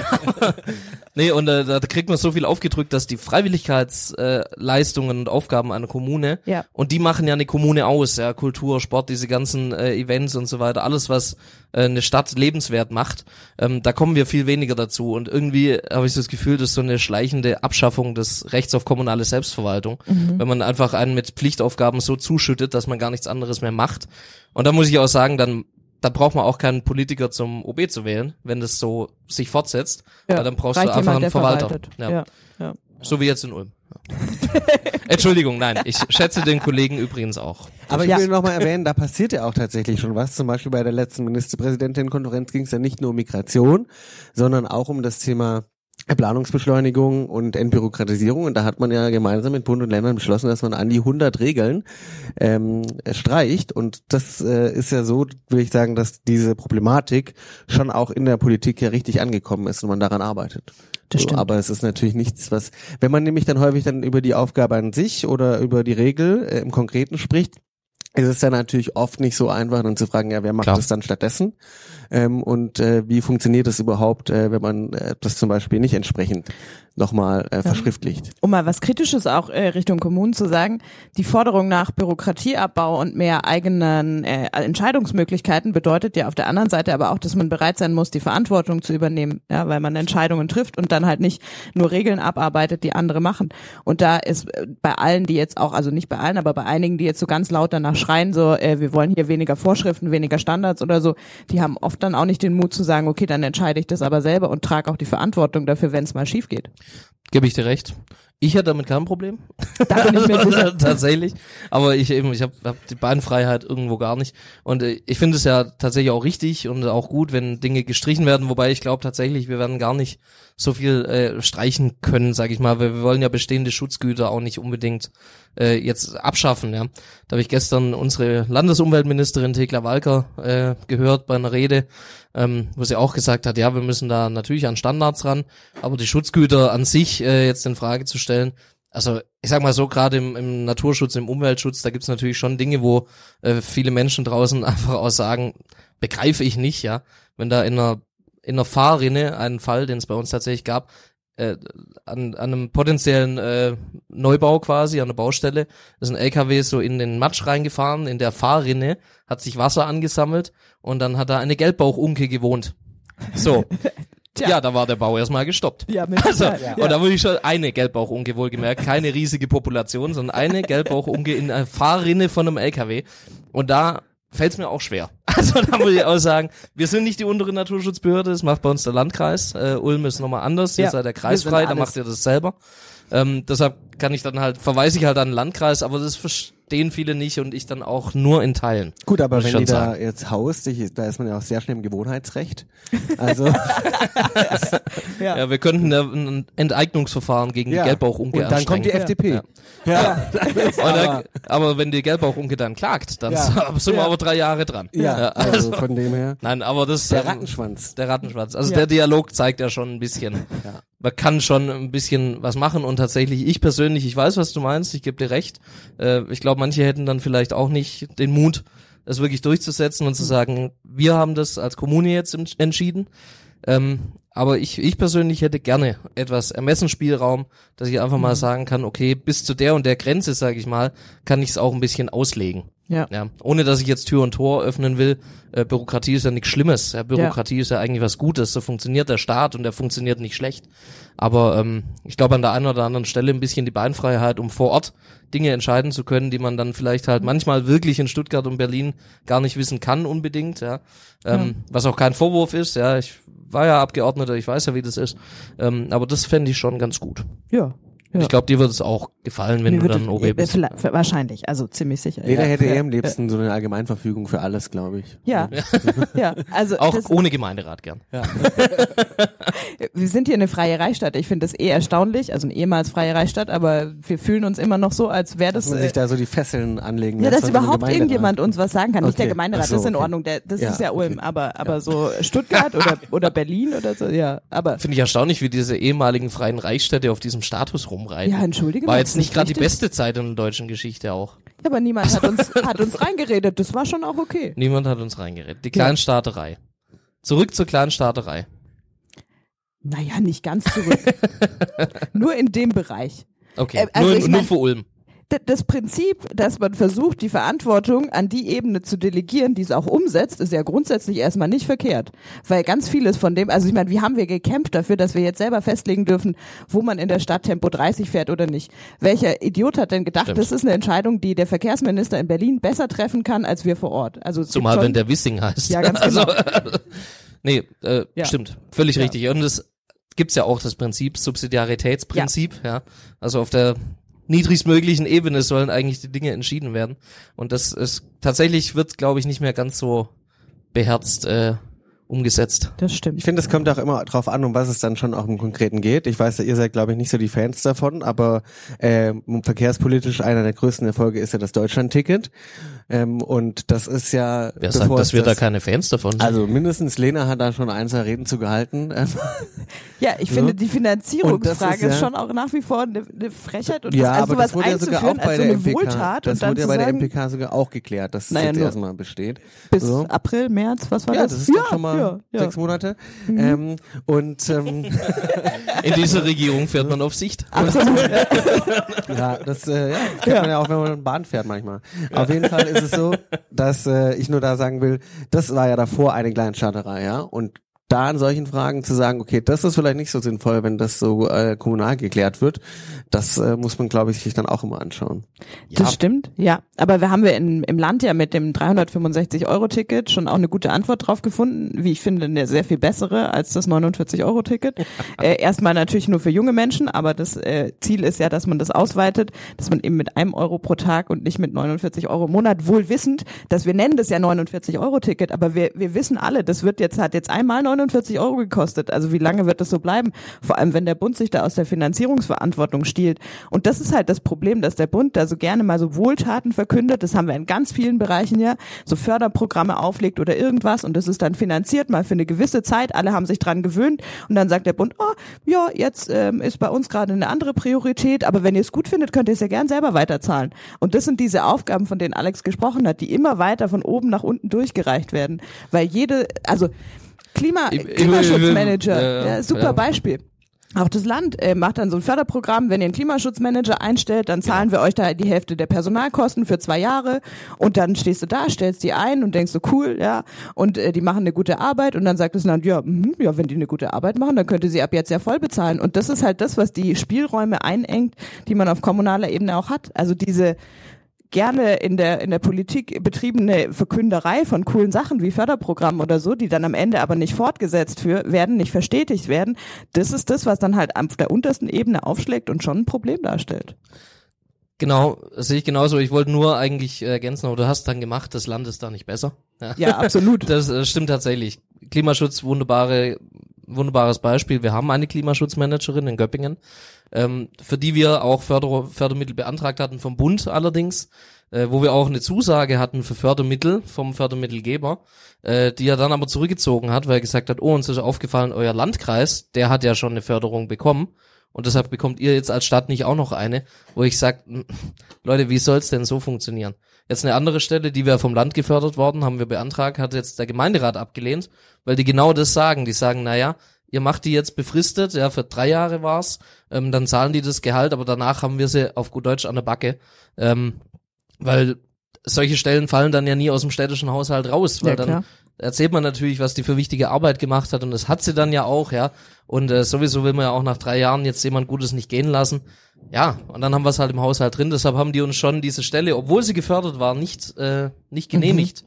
nee, und äh, da kriegt man so viel aufgedrückt, dass die Freiwilligkeitsleistungen äh, und Aufgaben einer Kommune, Ja. und die machen ja eine Kommune aus, ja, Kultur, Sport, diese ganzen äh, Events und so weiter, alles, was eine Stadt lebenswert macht, ähm, da kommen wir viel weniger dazu. Und irgendwie habe ich so das Gefühl, das ist so eine schleichende Abschaffung des Rechts auf kommunale Selbstverwaltung, wenn man einfach einen mit Pflichtaufgaben so zuschüttet, dass man gar nichts anderes mehr macht. Und da muss ich auch sagen, dann da braucht man auch keinen Politiker zum OB zu wählen, wenn das so sich fortsetzt. Ja. Weil dann brauchst du einfach jemand, einen Verwalter. Ja. Ja. Ja. So wie jetzt in Ulm. Ja. Entschuldigung, nein, ich schätze den Kollegen übrigens auch. Aber Ja. ich will nochmal erwähnen, da passiert ja auch tatsächlich schon was. Zum Beispiel bei der letzten Ministerpräsidentenkonferenz ging es ja nicht nur um Migration, sondern auch um das Thema Planungsbeschleunigung und Entbürokratisierung. Und da hat man ja gemeinsam mit Bund und Ländern beschlossen, dass man an die 100 Regeln ähm, streicht. Und das äh, ist ja so, will ich sagen, dass diese Problematik schon auch in der Politik ja richtig angekommen ist und man daran arbeitet. Das So, stimmt. aber es ist natürlich nichts, was, wenn man nämlich dann häufig dann über die Aufgabe an sich oder über die Regel äh, im Konkreten spricht, ist es dann natürlich oft nicht so einfach, dann zu fragen, ja, wer macht Klar. das dann stattdessen? Ähm, und äh, wie funktioniert das überhaupt, äh, wenn man äh, das zum Beispiel nicht entsprechend nochmal äh, verschriftlicht? Um mal was Kritisches auch äh, Richtung Kommunen zu sagen, die Forderung nach Bürokratieabbau und mehr eigenen äh, Entscheidungsmöglichkeiten bedeutet ja auf der anderen Seite aber auch, dass man bereit sein muss, die Verantwortung zu übernehmen, ja, weil man Entscheidungen trifft und dann halt nicht nur Regeln abarbeitet, die andere machen. Und da ist äh, bei allen, die jetzt auch, also nicht bei allen, aber bei einigen, die jetzt so ganz laut danach schreien, so, äh, wir wollen hier weniger Vorschriften, weniger Standards oder so, die haben oft dann auch nicht den Mut zu sagen, okay, dann entscheide ich das aber selber und trage auch die Verantwortung dafür, wenn es mal schief geht. Gebe ich dir recht. Ich hätte damit kein Problem. Da bin ich mir sicher. tatsächlich. Aber ich eben, ich habe hab die Beinfreiheit irgendwo gar nicht. Und äh, ich finde es ja tatsächlich auch richtig und auch gut, wenn Dinge gestrichen werden. Wobei ich glaube tatsächlich, wir werden gar nicht so viel äh, streichen können, sage ich mal. Weil wir wollen ja bestehende Schutzgüter auch nicht unbedingt äh, jetzt abschaffen. Ja, da habe ich gestern unsere Landesumweltministerin Thekla Walker äh, gehört bei einer Rede, ähm, wo sie auch gesagt hat, ja, wir müssen da natürlich an Standards ran, aber die Schutzgüter an sich äh, jetzt in Frage zu stellen, also ich sag mal so, gerade im, im Naturschutz, im Umweltschutz, da gibt's natürlich schon Dinge, wo äh, viele Menschen draußen einfach auch sagen, begreife ich nicht, ja, wenn da in einer in einer Fahrrinne einen Fall, den es bei uns tatsächlich gab, äh, an, an einem potenziellen äh, Neubau quasi, an der Baustelle, ist ein LKW so in den Matsch reingefahren, in der Fahrrinne, hat sich Wasser angesammelt und dann hat da eine Gelbbauchunke gewohnt. So. Tja. Ja, da war der Bau erstmal gestoppt. Ja, mit Also, ja. und da wurde ich schon eine Gelbbauchunke wohlgemerkt, keine riesige Population, sondern eine Gelbbauchunke in einer Fahrrinne von einem LKW. Und da fällt's mir auch schwer. Also da muss ich auch sagen, wir sind nicht die untere Naturschutzbehörde, das macht bei uns der Landkreis. Äh, Ulm ist nochmal anders, ihr Ja, seid der wir kreisfrei, da macht ihr das selber. Ähm, deshalb kann ich dann halt, verweise ich halt an den Landkreis, aber das verstehen viele nicht und ich dann auch nur in Teilen. Gut, aber wenn die da jetzt haust, ich, da ist man ja auch sehr schnell im Gewohnheitsrecht. Also Ja. Ja, wir könnten ja ein Enteignungsverfahren gegen Ja. die Gelbbauchunke und dann kommt die. FDP. Ja, dann, aber wenn die Gelbbauchunke dann klagt, dann Ja. sind wir Ja. aber drei Jahre dran. ja, also von dem her. Nein, aber das Der ähm, Rattenschwanz. Der Rattenschwanz. Also Ja. der Dialog zeigt ja schon ein bisschen. Man kann schon ein bisschen was machen und tatsächlich, ich persönlich, ich weiß, was du meinst, ich gebe dir recht. Äh, ich glaube, manche hätten dann vielleicht auch nicht den Mut, das wirklich durchzusetzen und zu sagen, wir haben das als Kommune jetzt entschieden. Ähm, aber ich, ich persönlich hätte gerne etwas Ermessensspielraum, dass ich einfach mal sagen kann, okay, bis zu der und der Grenze, sage ich mal, kann ich es auch ein bisschen auslegen. Ja. Ja, ohne dass ich jetzt Tür und Tor öffnen will. Äh, Bürokratie ist ja nichts Schlimmes. Ja, Bürokratie ist ja eigentlich was Gutes. So funktioniert der Staat und der funktioniert nicht schlecht. Aber ähm, ich glaube an der einen oder anderen Stelle ein bisschen die Beinfreiheit, um vor Ort Dinge entscheiden zu können, die man dann vielleicht halt manchmal wirklich in Stuttgart und Berlin gar nicht wissen kann unbedingt. Ja, ähm, was auch kein Vorwurf ist. Ja, ich war ja Abgeordneter, ich weiß ja, wie das ist. Ähm, aber das fände ich schon ganz gut. Ja. Ja. Ich glaube, dir wird es auch gefallen, wenn Mir du würde- dann OB äh, bist. vielleicht- Wahrscheinlich, also ziemlich sicher. Jeder ja. hätte ja. eh am liebsten so eine Allgemeinverfügung für alles, glaube ich. Ja, ja, also Auch das, ohne Gemeinderat gern. wir sind hier eine freie Reichsstadt. Ich finde das eh erstaunlich, also eine ehemals freie Reichsstadt, aber wir fühlen uns immer noch so, als wäre das Dass man äh, sich da so die Fesseln anlegen ja, lässt dass von so einem überhaupt Gemeinderat. irgendjemand uns was sagen kann. Nicht der Okay. Gemeinderat, Ach so, das ist in okay. Ordnung, der, das Ja, ist ja Ulm, okay. aber, aber so Stuttgart oder, oder Berlin oder so, ja, aber Finde ich erstaunlich, wie diese ehemaligen freien Reichsstädte auf diesem Status rumreiten. Ja, entschuldige War jetzt nicht gerade die beste Zeit in der deutschen Geschichte auch. Ja, aber niemand hat uns, hat uns reingeredet. Das war schon auch okay. Niemand hat uns reingeredet. Die Kleinstaaterei. Zurück zur Kleinstaaterei. Naja, nicht ganz zurück. Nur in dem Bereich. Okay, Äh, also nur, ich nur mein- für Ulm. Das Prinzip, dass man versucht, die Verantwortung an die Ebene zu delegieren, die es auch umsetzt, ist ja grundsätzlich erstmal nicht verkehrt. Weil ganz vieles von dem, also ich meine, wie haben wir gekämpft dafür, dass wir jetzt selber festlegen dürfen, wo man in der Stadt Tempo 30 fährt oder nicht? Welcher Idiot hat denn gedacht, Stimmt. das ist eine Entscheidung, die der Verkehrsminister in Berlin besser treffen kann als wir vor Ort? Also gibt Zumal schon- wenn der Wissing heißt. Ja, ganz also, genau. nee, äh, Ja. stimmt. Völlig Ja. richtig. Und es gibt's ja auch das Prinzip, Subsidiaritätsprinzip, ja. Also auf der niedrigstmöglichen Ebene sollen eigentlich die Dinge entschieden werden. Und das ist tatsächlich wird, glaube ich, nicht mehr ganz so beherzt äh, umgesetzt. Das stimmt. Ich finde, es kommt auch immer drauf an, um was es dann schon auch im Konkreten geht. Ich weiß, ihr seid, glaube ich, nicht so die Fans davon, aber äh, verkehrspolitisch einer der größten Erfolge ist ja das Deutschland-Ticket. Ähm, und das ist ja. Wer sagt, dass wir da keine Fans davon sind? Also mindestens Lena hat da schon ein, zwei Reden zu gehalten. ja, ich So. finde die Finanzierungsfrage ist ist, ja- schon auch nach wie vor eine, eine Frechheit und ja, das, also aber das sowas wurde ja sogar auch einzuführen bei der eine MPK. Wohltat Das wurde ja bei der MPK sogar auch geklärt, dass es Naja, jetzt nur- erstmal besteht. bis So. April, März, was war Ja, das? das ist doch schon mal ja, ja. sechs Monate. Ähm, und ähm, In dieser Regierung fährt man auf Sicht. Absolut. Ja, das äh, ja, kennt man ja auch, wenn man Bahn fährt manchmal. Auf jeden Fall ist es so, dass äh, ich nur da sagen will, das war ja davor eine Kleinstaaterei, ja. Und da an solchen Fragen zu sagen, okay, das ist vielleicht nicht so sinnvoll, wenn das so äh, kommunal geklärt wird, das äh, muss man, glaube ich, sich dann auch immer anschauen. Das stimmt, ja. Aber wir haben wir in, im Land ja mit dem 365-Euro-Ticket schon auch eine gute Antwort drauf gefunden. Wie ich finde, eine sehr viel bessere als das 49-Euro-Ticket. äh, erstmal natürlich nur für junge Menschen, aber das äh, Ziel ist ja, dass man das ausweitet, dass man eben mit einem Euro pro Tag und nicht mit 49 Euro im Monat, wohl wissend, dass wir nennen das ja 49-Euro-Ticket, aber wir, wir wissen alle, das wird jetzt, hat jetzt einmal 49 Euro gekostet. Also wie lange wird das so bleiben? Vor allem, wenn der Bund sich da aus der Finanzierungsverantwortung stiehlt. Und das ist halt das Problem, dass der Bund da so gerne mal so Wohltaten verkündet. Das haben wir in ganz vielen Bereichen ja, so Förderprogramme auflegt oder irgendwas und das ist dann finanziert mal für eine gewisse Zeit. Alle haben sich dran gewöhnt und dann sagt der Bund, oh, ja, jetzt ähm, ist bei uns gerade eine andere Priorität, aber wenn ihr es gut findet, könnt ihr es ja gern selber weiterzahlen. Und das sind diese Aufgaben, von denen Alex gesprochen hat, die immer weiter von oben nach unten durchgereicht werden, weil jede, also Klima, Klimaschutzmanager, ja, super. Beispiel. Auch das Land äh, macht dann so ein Förderprogramm, wenn ihr einen Klimaschutzmanager einstellt, dann zahlen wir euch da die Hälfte der Personalkosten für zwei Jahre und dann stehst du da, stellst die ein und denkst so cool, ja, und äh, die machen eine gute Arbeit und dann sagt das Land, ja, mhm, ja, wenn die eine gute Arbeit machen, dann könnt ihr sie ab jetzt ja voll bezahlen und das ist halt das, was die Spielräume einengt, die man auf kommunaler Ebene auch hat. Also diese gerne in der, in der Politik betriebene Verkünderei von coolen Sachen wie Förderprogrammen oder so, die dann am Ende aber nicht fortgesetzt für, werden, nicht verstetigt werden, das ist das, was dann halt auf der untersten Ebene aufschlägt und schon ein Problem darstellt. Genau, das sehe ich genauso. Ich wollte nur eigentlich ergänzen, aber du hast dann gemacht, das Land ist da nicht besser. Ja, Ja, absolut. Das äh, stimmt tatsächlich. Klimaschutz, wunderbare, wunderbares Beispiel. Wir haben eine Klimaschutzmanagerin in Göppingen, ähm, für die wir auch Förder Fördermittel beantragt hatten vom Bund allerdings, äh, wo wir auch eine Zusage hatten für Fördermittel vom Fördermittelgeber, äh, die er dann aber zurückgezogen hat, weil er gesagt hat, oh, uns ist aufgefallen, euer Landkreis, der hat ja schon eine Förderung bekommen. Und deshalb bekommt ihr jetzt als Stadt nicht auch noch eine, wo ich sage, Leute, wie soll's denn so funktionieren? Jetzt eine andere Stelle, die wir vom Land gefördert worden, haben wir beantragt, hat jetzt der Gemeinderat abgelehnt, weil die genau das sagen. Die sagen, naja, ihr macht die jetzt befristet, ja, für drei Jahre war's, ähm, dann zahlen die das Gehalt, aber danach haben wir sie auf gut Deutsch an der Backe, ähm, weil solche Stellen fallen dann ja nie aus dem städtischen Haushalt raus, weil Ja, dann klar. erzählt man natürlich, was die für wichtige Arbeit gemacht hat und das hat sie dann ja auch, ja. Und äh, sowieso will man ja auch nach drei Jahren jetzt jemand Gutes nicht gehen lassen. Ja, und dann haben wir es halt im Haushalt drin. Deshalb haben die uns schon diese Stelle, obwohl sie gefördert war, nicht äh, nicht genehmigt.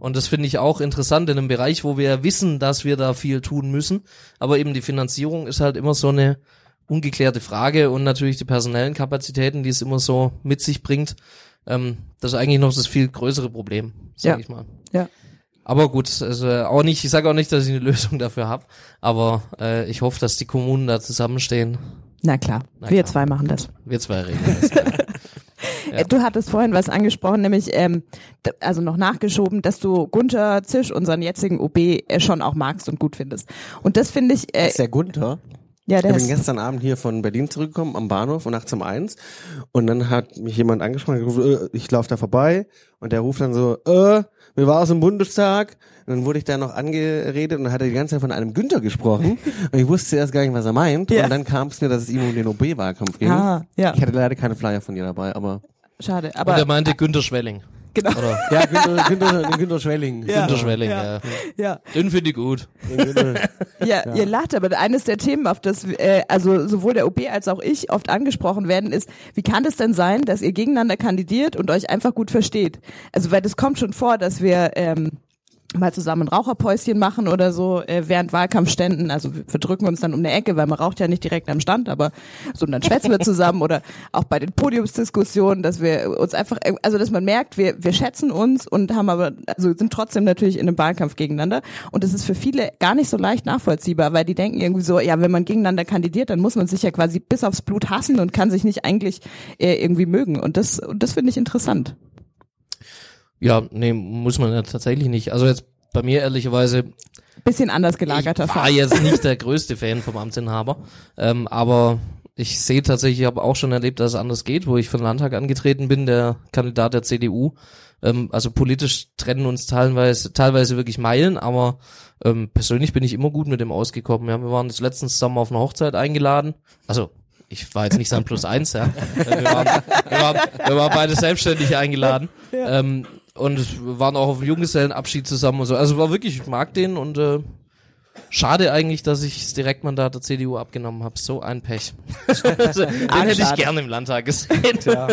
Und das finde ich auch interessant in einem Bereich, wo wir wissen, dass wir da viel tun müssen. Aber eben die Finanzierung ist halt immer so eine ungeklärte Frage und natürlich die personellen Kapazitäten, die es immer so mit sich bringt. Ähm, das ist eigentlich noch das viel größere Problem, sag Ja. ich mal. Ja. Aber gut, also auch nicht, ich sage auch nicht, dass ich eine Lösung dafür habe, aber äh, ich hoffe, dass die Kommunen da zusammenstehen. Na klar, Na wir klar. zwei machen das. Wir zwei regeln das. Ja. Du hattest vorhin was angesprochen, nämlich ähm, also noch nachgeschoben, dass du Gunther Zisch, unseren jetzigen OB, äh, schon auch magst und gut findest. Und das finde ich, äh, Das ist der Gunther. ja, der Ich bin gestern Abend hier von Berlin zurückgekommen am Bahnhof um nachts um eins und dann hat mich jemand angesprochen, äh, ich laufe da vorbei und der ruft dann so, äh, wir waren aus dem Bundestag und dann wurde ich da noch angeredet und dann hat er die ganze Zeit von einem Günther gesprochen und ich wusste erst gar nicht, was er meint Ja. und dann kam es mir, dass es ihm um den OB-Wahlkampf ging. Ah, ja. Ich hatte leider keine Flyer von ihr dabei, aber schade, Und aber er meinte Günter Schwelling. Genau, Oder ja, Günther, Günther, Günther Schwelling. Ja. Günter Schwelling, ja. ja. ja. Den finde ich gut. Günther. Ja, ihr lacht, aber eines der Themen, auf das äh, also sowohl der OB als auch ich oft angesprochen werden, ist, wie kann es denn sein, dass ihr gegeneinander kandidiert und euch einfach gut versteht? Also weil das kommt schon vor, dass wir ähm, mal zusammen ein Raucherpäuschen machen oder so äh, während Wahlkampfständen. Also wir verdrücken uns dann um eine Ecke, weil man raucht ja nicht direkt am Stand, aber so dann schwätzen wir zusammen oder auch bei den Podiumsdiskussionen, dass wir uns einfach, also dass man merkt, wir, wir schätzen uns und haben aber, also sind trotzdem natürlich in einem Wahlkampf gegeneinander. Und das ist für viele gar nicht so leicht nachvollziehbar, weil die denken irgendwie so, ja, wenn man gegeneinander kandidiert, dann muss man sich ja quasi bis aufs Blut hassen und kann sich nicht eigentlich äh, irgendwie mögen. Und das, und das finde ich interessant. Ja, nee, muss man ja tatsächlich nicht. Also jetzt bei mir ehrlicherweise. Bisschen anders gelagerter ich war Fall. jetzt nicht der größte Fan vom Amtsinhaber, ähm, aber ich sehe tatsächlich, ich habe auch schon erlebt, dass es anders geht, wo ich für den Landtag angetreten bin, der Kandidat der CDU. Ähm, also politisch trennen uns teilweise, teilweise wirklich Meilen, aber ähm, persönlich bin ich immer gut mit dem ausgekommen. Ja, wir waren jetzt letztens zusammen auf eine Hochzeit eingeladen. Also ich war jetzt nicht sein Plus eins, ja. Wir waren, wir waren, wir waren beide selbstständig eingeladen. Ja. Ähm, und waren auch auf dem Junggesellenabschied zusammen und so. Also war wirklich, ich mag den und äh, schade eigentlich, dass ich das Direktmandat der CDU abgenommen habe. So ein Pech. den hätte ich gerne im Landtag gesehen. Ja.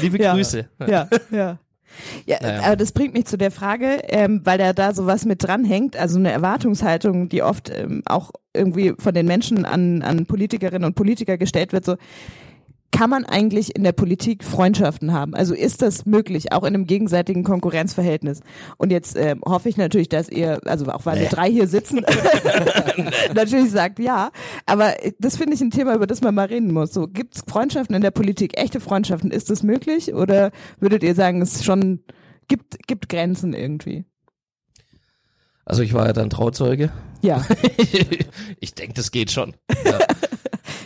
Liebe Grüße. Ja, ja. Ja, naja. aber das bringt mich zu der Frage, ähm, weil da da sowas mit dranhängt, also eine Erwartungshaltung, die oft ähm, auch irgendwie von den Menschen an, an Politikerinnen und Politiker gestellt wird, so kann man eigentlich in der Politik Freundschaften haben? Also ist das möglich, auch in einem gegenseitigen Konkurrenzverhältnis? Und jetzt äh, hoffe ich natürlich, dass ihr, also auch weil nee. wir drei hier sitzen, natürlich sagt ja. Aber das finde ich ein Thema, über das man mal reden muss. So, gibt es Freundschaften in der Politik, echte Freundschaften? Ist das möglich? Oder würdet ihr sagen, es schon gibt, gibt Grenzen irgendwie? Also ich war ja dann Trauzeuge. Ja. ich denke, das geht schon. Ja.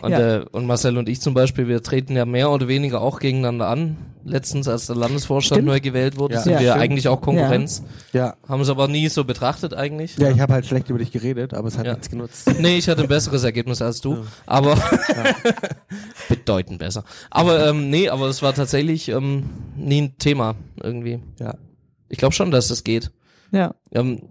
Und, ja. äh, und Marcel und ich zum Beispiel, wir treten ja mehr oder weniger auch gegeneinander an. Letztens, als der Landesvorstand stimmt. neu gewählt wurde, ja. sind ja, wir stimmt. eigentlich auch Konkurrenz. Ja. Haben es aber nie so betrachtet eigentlich. Ja, ich habe halt schlecht über dich geredet, aber es hat nichts genutzt. Nee, ich hatte ein besseres Ergebnis als du, aber bedeutend besser. Aber ähm, nee, aber es war tatsächlich ähm, nie ein Thema irgendwie. Ja. Ich glaube schon, dass das geht. Ja. Ähm,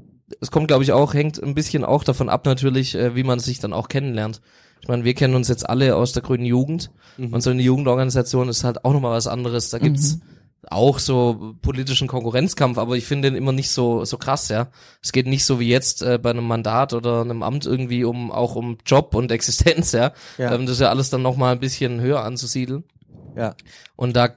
es kommt, glaube ich, auch, hängt ein bisschen auch davon ab natürlich, äh, wie man sich dann auch kennenlernt. Ich meine, wir kennen uns jetzt alle aus der grünen Jugend mhm. und so eine Jugendorganisation ist halt auch nochmal was anderes. Da gibt's mhm. auch so politischen Konkurrenzkampf, aber ich finde den immer nicht so so krass, ja. Es geht nicht so wie jetzt äh, bei einem Mandat oder einem Amt irgendwie um auch um Job und Existenz, ja. ja. Ähm, das ist ja alles dann nochmal ein bisschen höher anzusiedeln. Ja. Und da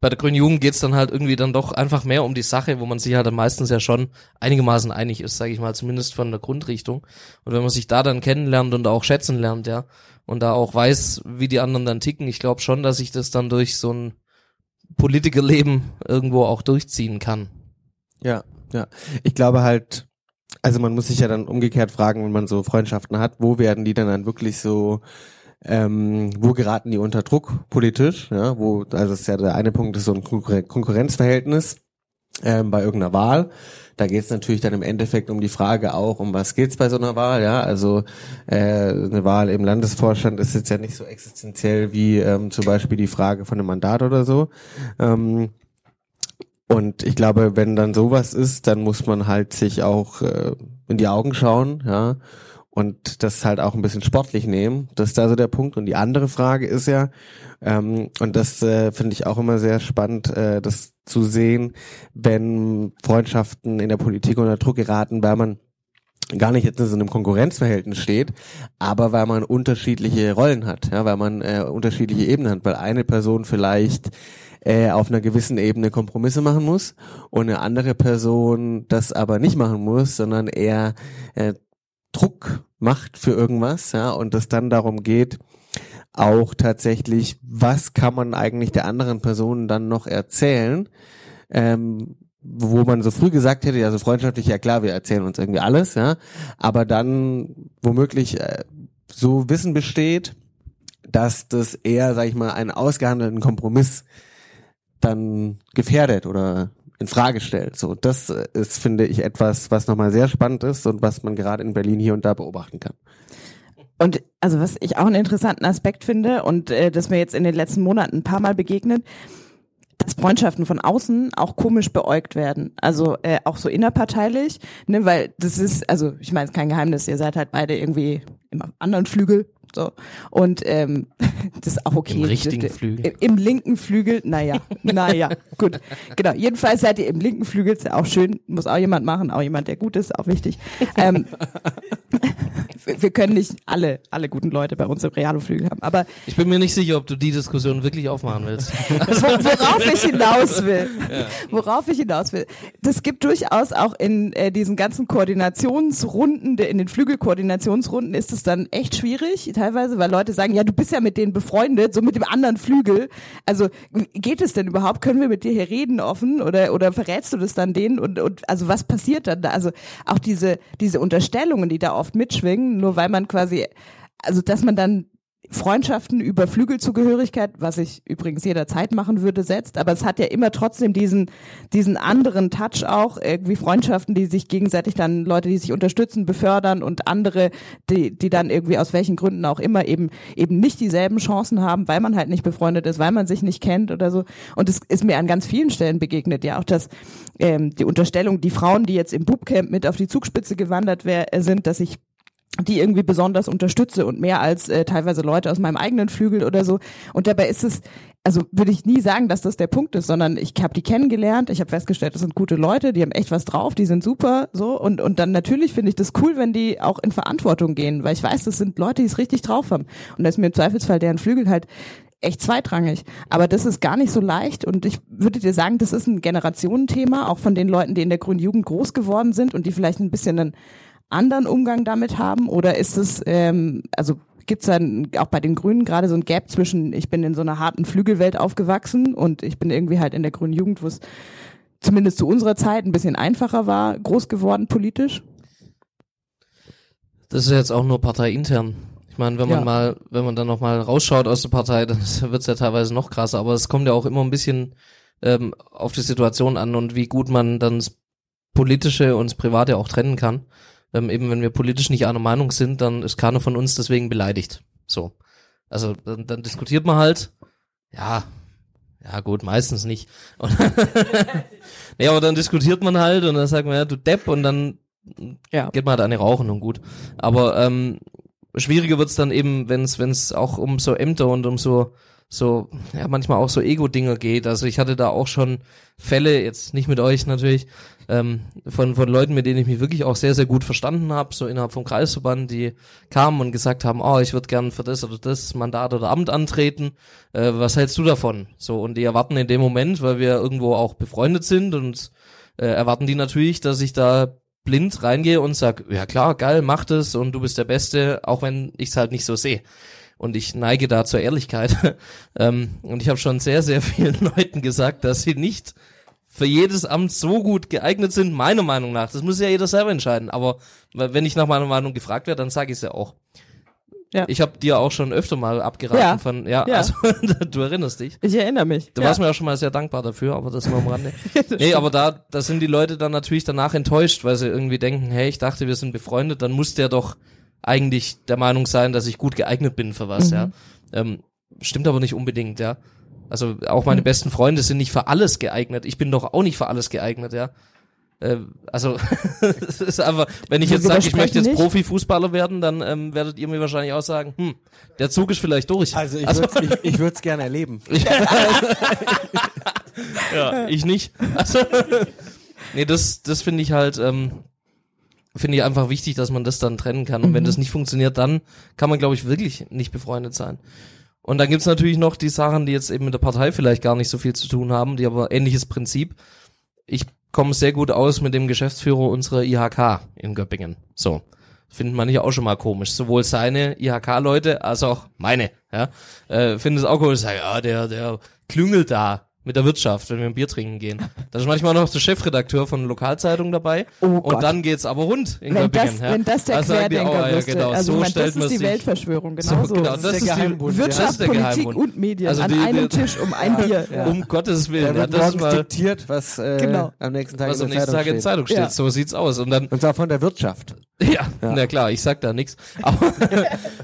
bei der Grünen Jugend geht's dann halt irgendwie dann doch einfach mehr um die Sache, wo man sich halt meistens ja schon einigermaßen einig ist, sage ich mal, zumindest von der Grundrichtung. Und wenn man sich da dann kennenlernt und auch schätzen lernt, ja, und da auch weiß, wie die anderen dann ticken, ich glaube schon, dass ich das dann durch so ein Politikerleben irgendwo auch durchziehen kann. Ja, ja. Ich glaube halt, also man muss sich ja dann umgekehrt fragen, wenn man so Freundschaften hat, wo werden die dann dann wirklich so ähm, wo geraten die unter Druck politisch, ja, wo, also das ist ja der eine Punkt, ist so ein Konkurren Konkurrenzverhältnis ähm, bei irgendeiner Wahl. Da geht es natürlich dann im Endeffekt um die Frage auch, um was geht's bei so einer Wahl, ja. Also äh, eine Wahl im Landesvorstand ist jetzt ja nicht so existenziell wie ähm, zum Beispiel die Frage von einem Mandat oder so. Ähm, und ich glaube, wenn dann sowas ist, dann muss man halt sich auch äh, in die Augen schauen, ja, und das halt auch ein bisschen sportlich nehmen. Das ist da so der Punkt. Und die andere Frage ist ja, ähm, und das äh, finde ich auch immer sehr spannend, äh, das zu sehen, wenn Freundschaften in der Politik unter Druck geraten, weil man gar nicht jetzt in so einem Konkurrenzverhältnis steht, aber weil man unterschiedliche Rollen hat, ja, weil man äh, unterschiedliche Ebenen hat, weil eine Person vielleicht äh, auf einer gewissen Ebene Kompromisse machen muss und eine andere Person das aber nicht machen muss, sondern eher äh, Druck macht für irgendwas, ja, und es dann darum geht, auch tatsächlich, was kann man eigentlich der anderen Person dann noch erzählen, ähm, wo man so früh gesagt hätte, ja, so freundschaftlich, ja klar, wir erzählen uns irgendwie alles, ja, aber dann womöglich äh, so Wissen besteht, dass das eher, sag ich mal, einen ausgehandelten Kompromiss dann gefährdet oder in Frage stellt. So, das ist, finde ich, etwas, was nochmal sehr spannend ist und was man gerade in Berlin hier und da beobachten kann. Und also was ich auch einen interessanten Aspekt finde und äh, das mir jetzt in den letzten Monaten ein paar Mal begegnet, dass Freundschaften von außen auch komisch beäugt werden. Also äh, auch so innerparteilich, ne, weil das ist, also ich meine, es ist kein Geheimnis, ihr seid halt beide irgendwie im anderen Flügel So. Und ähm, das ist auch okay. Im richtigen Das- Flügel. Im, Im linken Flügel, naja, naja, gut. Genau, jedenfalls seid ihr im linken Flügel, ist ja auch schön, muss auch jemand machen, auch jemand, der gut ist, auch wichtig. Ähm, wir können nicht alle, alle guten Leute bei uns im Realo-Flügel haben, aber Ich bin mir nicht sicher, ob du die Diskussion wirklich aufmachen willst. wo, worauf ich hinaus will, worauf ich hinaus will, das gibt durchaus auch in äh, diesen ganzen Koordinationsrunden, in den Flügelkoordinationsrunden ist es dann echt schwierig, teilweise, weil Leute sagen, ja, du bist ja mit denen befreundet, so mit dem anderen Flügel. Also geht es denn überhaupt? Können wir mit dir hier reden offen oder oder verrätst du das dann denen und und also was passiert dann da? Also auch diese diese Unterstellungen, die da oft mitschwingen, nur weil man quasi also dass man dann Freundschaften über Flügelzugehörigkeit, was ich übrigens jederzeit machen würde, setzt, aber es hat ja immer trotzdem diesen, diesen anderen Touch auch, irgendwie Freundschaften, die sich gegenseitig dann, Leute, die sich unterstützen, befördern und andere, die, die dann irgendwie aus welchen Gründen auch immer eben, eben nicht dieselben Chancen haben, weil man halt nicht befreundet ist, weil man sich nicht kennt oder so. Und es ist mir an ganz vielen Stellen begegnet, ja, auch dass ähm, die Unterstellung, die Frauen, die jetzt im Bootcamp mit auf die Zugspitze gewandert wär, sind, dass ich die irgendwie besonders unterstütze und mehr als äh, teilweise Leute aus meinem eigenen Flügel oder so. Und dabei ist es, also würde ich nie sagen, dass das der Punkt ist, sondern ich habe die kennengelernt, ich habe festgestellt, das sind gute Leute, die haben echt was drauf, die sind super, so und und dann natürlich finde ich das cool, wenn die auch in Verantwortung gehen, weil ich weiß, das sind Leute, die es richtig drauf haben und da ist mir im Zweifelsfall deren Flügel halt echt zweitrangig. Aber das ist gar nicht so leicht und ich würde dir sagen, das ist ein Generationenthema, auch von den Leuten, die in der grünen Jugend groß geworden sind und die vielleicht ein bisschen einen anderen Umgang damit haben? Oder ist es, ähm, also gibt es dann auch bei den Grünen gerade so ein Gap zwischen, ich bin in so einer harten Flügelwelt aufgewachsen und ich bin irgendwie halt in der grünen Jugend, wo es zumindest zu unserer Zeit ein bisschen einfacher war, groß geworden politisch? Das ist jetzt auch nur parteiintern. Ich meine, wenn man Ja. mal, wenn man dann noch mal rausschaut aus der Partei, dann wird's ja teilweise noch krasser. Aber es kommt ja auch immer ein bisschen ähm, auf die Situation an und wie gut man dann das Politische und das Private auch trennen kann. Ähm, eben wenn wir politisch nicht einer Meinung sind, dann ist keiner von uns deswegen beleidigt. So. Also dann, dann diskutiert man halt, ja, ja gut, meistens nicht. Und nee, aber dann diskutiert man halt und dann sagt man, ja, du Depp und dann Ja. geht man halt eine rauchen und gut. Aber ähm, schwieriger wird's dann eben, wenn es wenn es auch um so Ämter und um so so ja manchmal auch so Ego-Dinger geht. Also ich hatte da auch schon Fälle, jetzt nicht mit euch natürlich, ähm, von von Leuten, mit denen ich mich wirklich auch sehr sehr gut verstanden habe, so innerhalb vom Kreisverband, die kamen und gesagt haben, oh, ich würde gern für das oder das Mandat oder Amt antreten. Äh, was hältst du davon? So und die erwarten in dem Moment, weil wir irgendwo auch befreundet sind und äh, erwarten die natürlich, dass ich da blind reingehe und sag, ja klar, geil, mach das und du bist der Beste, auch wenn ich es halt nicht so sehe. Und ich neige da zur Ehrlichkeit. ähm, und ich habe schon sehr, sehr vielen Leuten gesagt, dass sie nicht für jedes Amt so gut geeignet sind, meiner Meinung nach. Das muss ja jeder selber entscheiden. Aber wenn ich nach meiner Meinung gefragt werde, dann sage ich es ja auch. Ja. Ich habe dir auch schon öfter mal abgeraten Ja. von, ja, Ja. also du erinnerst dich. Ich erinnere mich. Du ja. warst mir auch schon mal sehr dankbar dafür, aber das nur am Rande. nee, aber da, da sind die Leute dann natürlich danach enttäuscht, weil sie irgendwie denken, hey, ich dachte, wir sind befreundet, dann muss der doch eigentlich der Meinung sein, dass ich gut geeignet bin für was, Mhm. ja. Ähm, stimmt aber nicht unbedingt, ja. Also auch meine Mhm. besten Freunde sind nicht für alles geeignet. Ich bin doch auch nicht für alles geeignet, ja. Äh, Also es ist einfach, wenn ich jetzt sage, ich möchte jetzt nicht. Profifußballer werden, dann ähm, werdet ihr mir wahrscheinlich auch sagen, hm, der Zug ist vielleicht durch. Also ich würde ich, ich würd's gerne erleben. ja, ich nicht. Also, nee, das, das finde ich halt, ähm, finde ich einfach wichtig, dass man das dann trennen kann. Und wenn das nicht funktioniert, dann kann man, glaube ich, wirklich nicht befreundet sein. Und dann gibt's natürlich noch die Sachen, die jetzt eben mit der Partei vielleicht gar nicht so viel zu tun haben, die aber ähnliches Prinzip. Ich komme sehr gut aus mit dem Geschäftsführer unserer IHK in Göppingen. So. Finden manche auch schon mal komisch. Sowohl seine IHK-Leute als auch meine, ja. Äh, finden es auch komisch, ja, der, der klüngelt da mit der Wirtschaft, wenn wir ein Bier trinken gehen. Da ist manchmal noch der Chefredakteur von der Lokalzeitung dabei. Oh und Gott. dann geht's aber rund in wenn Göppingen. das, ja. wenn das der Da sagen die, Querdenker oh, ja, wüsste. genau, also so stellt das man ist die Weltverschwörung, genau so. genau, Das das ist der die- Geheimbund. Wirtschaft, Das ist der Politik Geheimbund. und Medien Also an die- einem die- Tisch um ein Bier. Ja. Um Gottes Willen. Da Ja, wird das mal, diktiert, was äh, Genau. am nächsten Tag was in am der nächsten Zeitung Tag in. Zeitung steht. So sieht's aus. Und dann, Und zwar von der Wirtschaft. Ja, na klar, ich sag da nichts.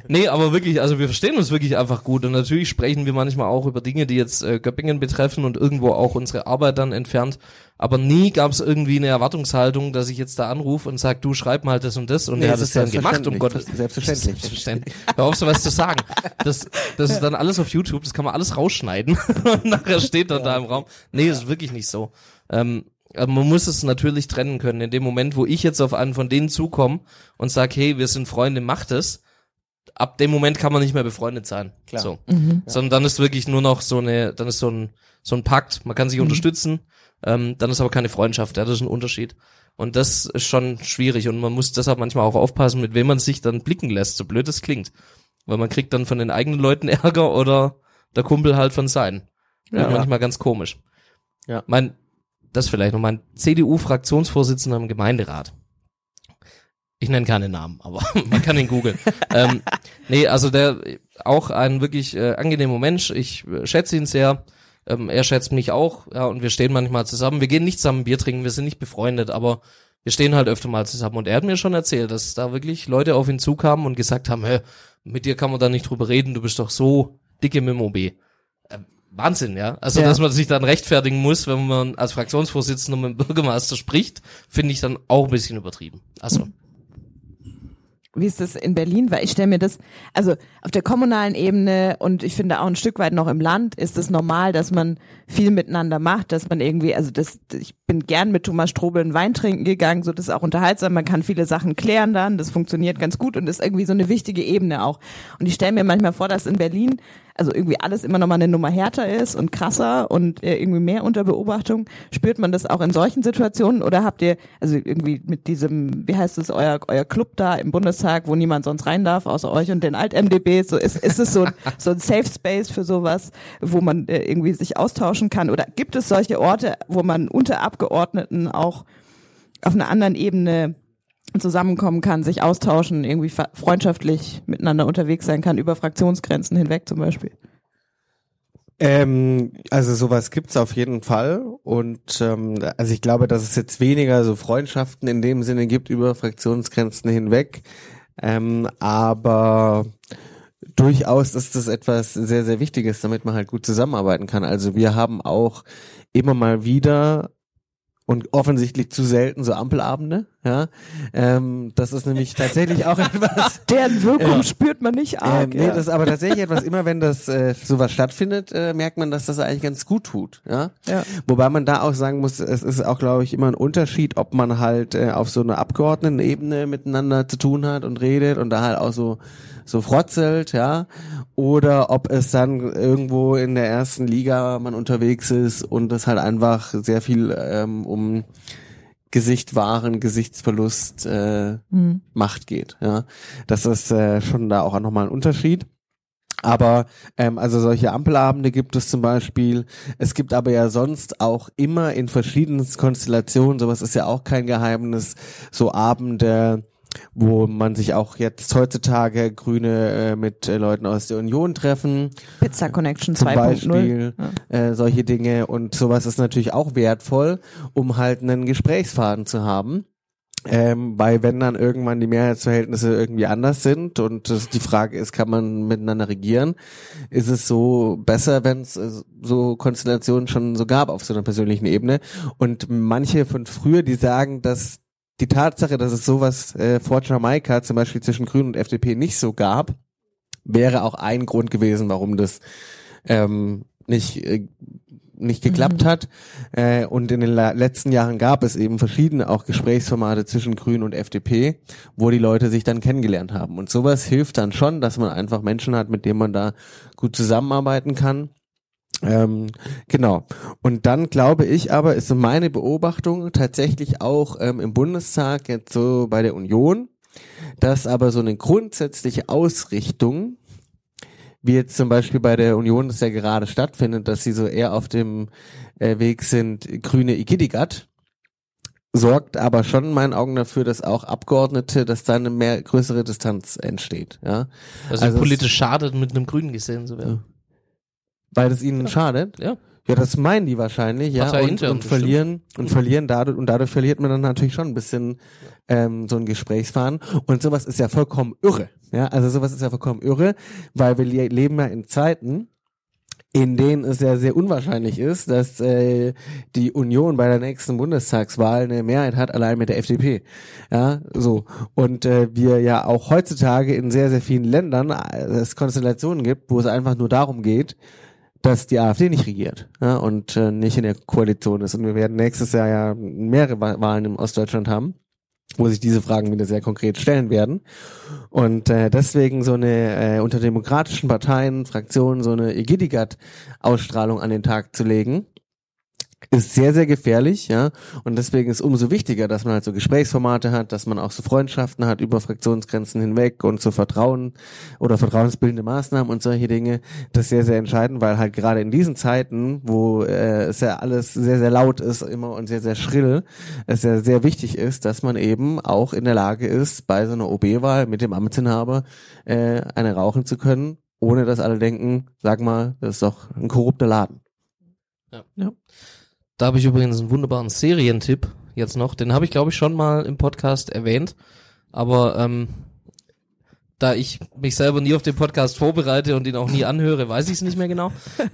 Nee, aber wirklich, also wir verstehen uns wirklich einfach gut und natürlich sprechen wir manchmal auch über Dinge, die jetzt äh, Göppingen betreffen und irgendwo auch unsere Arbeit dann entfernt. Aber nie gab es irgendwie eine Erwartungshaltung, dass ich jetzt da anrufe und sag, du schreib mal das und das und Nee, er hat das es dann gemacht, um Gottes selbstverständlich. Selbstverständlich. Hör auf, sowas zu sagen. Das, das ist dann alles auf YouTube, das kann man alles rausschneiden und nachher steht dann da im Raum. Nee, ist wirklich nicht so. Ähm, aber man muss es natürlich trennen können. In dem Moment, wo ich jetzt auf einen von denen zukomme und sag, hey, wir sind Freunde, macht es, ab dem Moment kann man nicht mehr befreundet sein. Klar. So. Sondern dann ist wirklich nur noch so eine, dann ist so ein, so ein Pakt, man kann sich unterstützen, ähm, dann ist aber keine Freundschaft, ja, das ist ein Unterschied. Und das ist schon schwierig und man muss deshalb manchmal auch aufpassen, mit wem man sich dann blicken lässt, so blöd es klingt. Weil man kriegt dann von den eigenen Leuten Ärger oder der Kumpel halt von seinen. Ja, manchmal ganz komisch. Ja. Mein, das vielleicht noch, mein CDU-Fraktionsvorsitzender im Gemeinderat. Ich nenne keine Namen, aber man kann ihn googeln. ähm, nee, also der auch ein wirklich äh, angenehmer Mensch. Ich äh, schätze ihn sehr. Ähm, er schätzt mich auch, ja, und wir stehen manchmal zusammen. Wir gehen nicht zusammen Bier trinken, wir sind nicht befreundet, aber wir stehen halt öfter mal zusammen. Und er hat mir schon erzählt, dass da wirklich Leute auf ihn zukamen und gesagt haben, hä, mit dir kann man da nicht drüber reden, du bist doch so dicke im MOB. Äh, Wahnsinn, ja. Also, Ja. dass man sich dann rechtfertigen muss, wenn man als Fraktionsvorsitzender mit dem Bürgermeister spricht, finde ich dann auch ein bisschen übertrieben. Also, Wie ist das in Berlin? Weil ich stelle mir das, also auf der kommunalen Ebene und ich finde auch ein Stück weit noch im Land ist es normal, dass man viel miteinander macht, dass man irgendwie, also das, ich bin gern mit Thomas Strobel einen Wein trinken gegangen, so das ist auch unterhaltsam, man kann viele Sachen klären dann, das funktioniert ganz gut und ist irgendwie so eine wichtige Ebene auch. Und ich stelle mir manchmal vor, dass in Berlin also irgendwie alles immer noch mal eine Nummer härter ist und krasser und äh, irgendwie mehr unter Beobachtung. Spürt man das auch in solchen Situationen oder habt ihr, also irgendwie mit diesem, wie heißt es, euer, euer Club da im Bundestag, wo niemand sonst rein darf, außer euch und den Alt-MDBs, so ist, ist es so, so ein Safe Space für sowas, wo man äh, irgendwie sich austauschen kann? Oder gibt es solche Orte, wo man unter Abgeordneten auch auf einer anderen Ebene zusammenkommen kann, sich austauschen, irgendwie freundschaftlich miteinander unterwegs sein kann, über Fraktionsgrenzen hinweg zum Beispiel. Ähm, also sowas gibt's auf jeden Fall und ähm, also ich glaube, dass es jetzt weniger so Freundschaften in dem Sinne gibt über Fraktionsgrenzen hinweg, ähm, aber durchaus ist das etwas sehr sehr Wichtiges, damit man halt gut zusammenarbeiten kann. Also wir haben auch immer mal wieder und offensichtlich zu selten so Ampelabende, ja. Ähm, das ist nämlich tatsächlich auch etwas. Deren Wirkung Ja. spürt man nicht Ähm, arg. nee, ja. das ist aber tatsächlich etwas, immer wenn das äh, sowas stattfindet, äh, merkt man, dass das eigentlich ganz gut tut. Ja? Ja. Wobei man da auch sagen muss, es ist auch, glaube ich, immer ein Unterschied, ob man halt äh, auf so einer Abgeordnetenebene miteinander zu tun hat und redet und da halt auch so so frotzelt, ja, oder ob es dann irgendwo in der ersten Liga man unterwegs ist und es halt einfach sehr viel ähm, um Gesicht wahren, Gesichtsverlust äh, Macht geht. Ja, das ist äh, schon da auch nochmal ein Unterschied. Aber ähm, also solche Ampelabende gibt es zum Beispiel. Es gibt aber ja sonst auch immer in verschiedenen Konstellationen, sowas ist ja auch kein Geheimnis, so Abende, wo man sich auch jetzt heutzutage Grüne äh, mit äh, Leuten aus der Union treffen Pizza Connection zum 2.0. Beispiel äh, solche Dinge und sowas ist natürlich auch wertvoll, um halt einen Gesprächsfaden zu haben. Ähm, weil wenn dann irgendwann die Mehrheitsverhältnisse irgendwie anders sind und das, die Frage ist, kann man miteinander regieren, ist es so besser, wenn es äh, so Konstellationen schon so gab auf so einer persönlichen Ebene. Und manche von früher, die sagen, dass die Tatsache, dass es sowas äh, vor Jamaika zum Beispiel zwischen Grünen und FDP nicht so gab, wäre auch ein Grund gewesen, warum das ähm, nicht äh, nicht geklappt hat. Äh, und in den letzten Jahren gab es eben verschiedene auch Gesprächsformate zwischen Grünen und FDP, wo die Leute sich dann kennengelernt haben. Und sowas hilft dann schon, dass man einfach Menschen hat, mit denen man da gut zusammenarbeiten kann. Ähm, genau. Und dann glaube ich aber, ist so meine Beobachtung tatsächlich auch ähm, im Bundestag, jetzt so bei der Union, dass aber so eine grundsätzliche Ausrichtung, wie jetzt zum Beispiel bei der Union das ja gerade stattfindet, dass sie so eher auf dem äh, Weg sind, grüne Igidigat, sorgt aber schon in meinen Augen dafür, dass auch Abgeordnete, dass da eine mehr größere Distanz entsteht, ja. also, Also politisch schadet, mit einem Grünen gesehen zu werden. Weil das ihnen schadet. Ja. Ja, das meinen die wahrscheinlich, ja. Und, Parteiintern und bestimmt. verlieren und verlieren dadurch und dadurch verliert man dann natürlich schon ein bisschen ähm, so ein Gesprächsfaden. Und sowas ist ja vollkommen irre. Ja, also sowas ist ja vollkommen irre, weil wir le- leben ja in Zeiten, in denen es ja sehr unwahrscheinlich ist, dass äh, die Union bei der nächsten Bundestagswahl eine Mehrheit hat, allein mit der FDP. Ja, so. Und äh, wir ja auch heutzutage in sehr, sehr vielen Ländern äh, es Konstellationen gibt, wo es einfach nur darum geht, dass die AfD nicht regiert ja, und äh, nicht in der Koalition ist. Und wir werden nächstes Jahr ja mehrere Wa- Wahlen im Ostdeutschland haben, wo sich diese Fragen wieder sehr konkret stellen werden. Und äh, deswegen so eine äh, unter demokratischen Parteien, Fraktionen so eine Igidigat-Ausstrahlung an den Tag zu legen, ist sehr, sehr gefährlich, ja. Und deswegen ist umso wichtiger, dass man halt so Gesprächsformate hat, dass man auch so Freundschaften hat über Fraktionsgrenzen hinweg und so Vertrauen oder vertrauensbildende Maßnahmen und solche Dinge. Das ist sehr, sehr entscheidend, weil halt gerade in diesen Zeiten, wo äh, es ja alles sehr, sehr laut ist immer und sehr, sehr schrill, es ja sehr wichtig ist, dass man eben auch in der Lage ist, bei so einer OB-Wahl mit dem Amtsinhaber äh, eine rauchen zu können, ohne dass alle denken, sag mal, das ist doch ein korrupter Laden. Da habe ich übrigens einen wunderbaren Serientipp jetzt noch. Den habe ich, glaube ich, schon mal im Podcast erwähnt. Aber ähm, da ich mich selber nie auf den Podcast vorbereite und ihn auch nie anhöre, weiß ich es nicht mehr genau.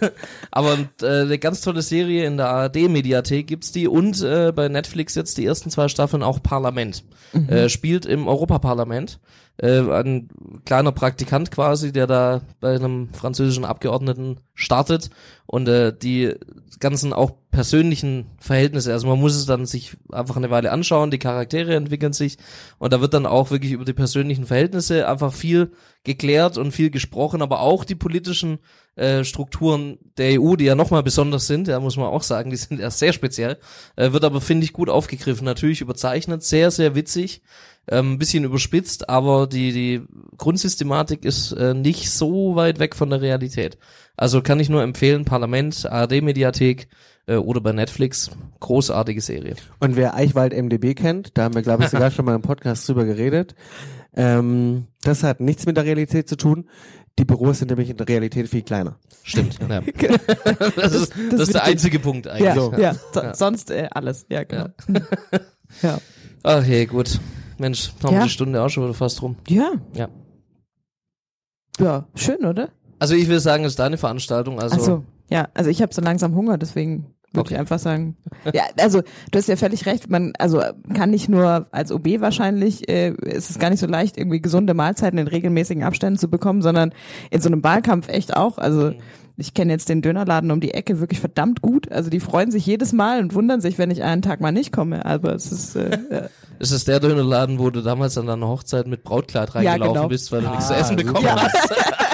Aber äh, eine ganz tolle Serie in der ARD-Mediathek gibt's die und äh, bei Netflix jetzt die ersten zwei Staffeln auch Parlament. Äh, spielt im Europaparlament. Äh, ein kleiner Praktikant quasi, der da bei einem französischen Abgeordneten startet und äh, die ganzen auch persönlichen Verhältnisse, also man muss es dann sich einfach eine Weile anschauen, die Charaktere entwickeln sich und da wird dann auch wirklich über die persönlichen Verhältnisse einfach viel geklärt und viel gesprochen, aber auch die politischen äh, Strukturen der EU, die ja nochmal besonders sind, ja, muss man auch sagen, die sind ja sehr speziell, äh, wird aber, finde ich, gut aufgegriffen, natürlich überzeichnet, sehr, sehr witzig, ähm, bisschen überspitzt, aber die, die Grundsystematik ist äh, nicht so weit weg von der Realität. Also kann ich nur empfehlen, Parlament, ARD-Mediathek äh, oder bei Netflix, großartige Serie. Und wer Eichwald MDB kennt, da haben wir, glaube ich, sogar schon mal im Podcast drüber geredet, ähm, das hat nichts mit der Realität zu tun. Die Büros sind nämlich in der Realität viel kleiner. Stimmt. Ja. das, ist, das, ist der einzige Punkt eigentlich. Ja, So. ja. So, Ja. sonst äh, alles. Ja, genau. Ja. Ach hey, gut. Mensch, haben wir Ja. die Stunde auch schon wieder fast rum. Ja. Ja. Ja, schön, oder? Also ich will sagen, es ist deine Veranstaltung. Also Also, ja, also ich habe so langsam Hunger, deswegen würde Okay. ich einfach sagen. Ja, also du hast ja völlig recht, man also kann nicht nur als OB wahrscheinlich, äh, ist es gar nicht so leicht, irgendwie gesunde Mahlzeiten in regelmäßigen Abständen zu bekommen, sondern in so einem Wahlkampf echt auch. Also ich kenne jetzt den Dönerladen um die Ecke wirklich verdammt gut. Also die freuen sich jedes Mal und wundern sich, wenn ich einen Tag mal nicht komme. Aber es ist äh, ja. ist es der Dönerladen, wo du damals an deiner Hochzeit mit Brautkleid reingelaufen genau. bist, weil du nichts zu Ah, essen bekommen super. hast.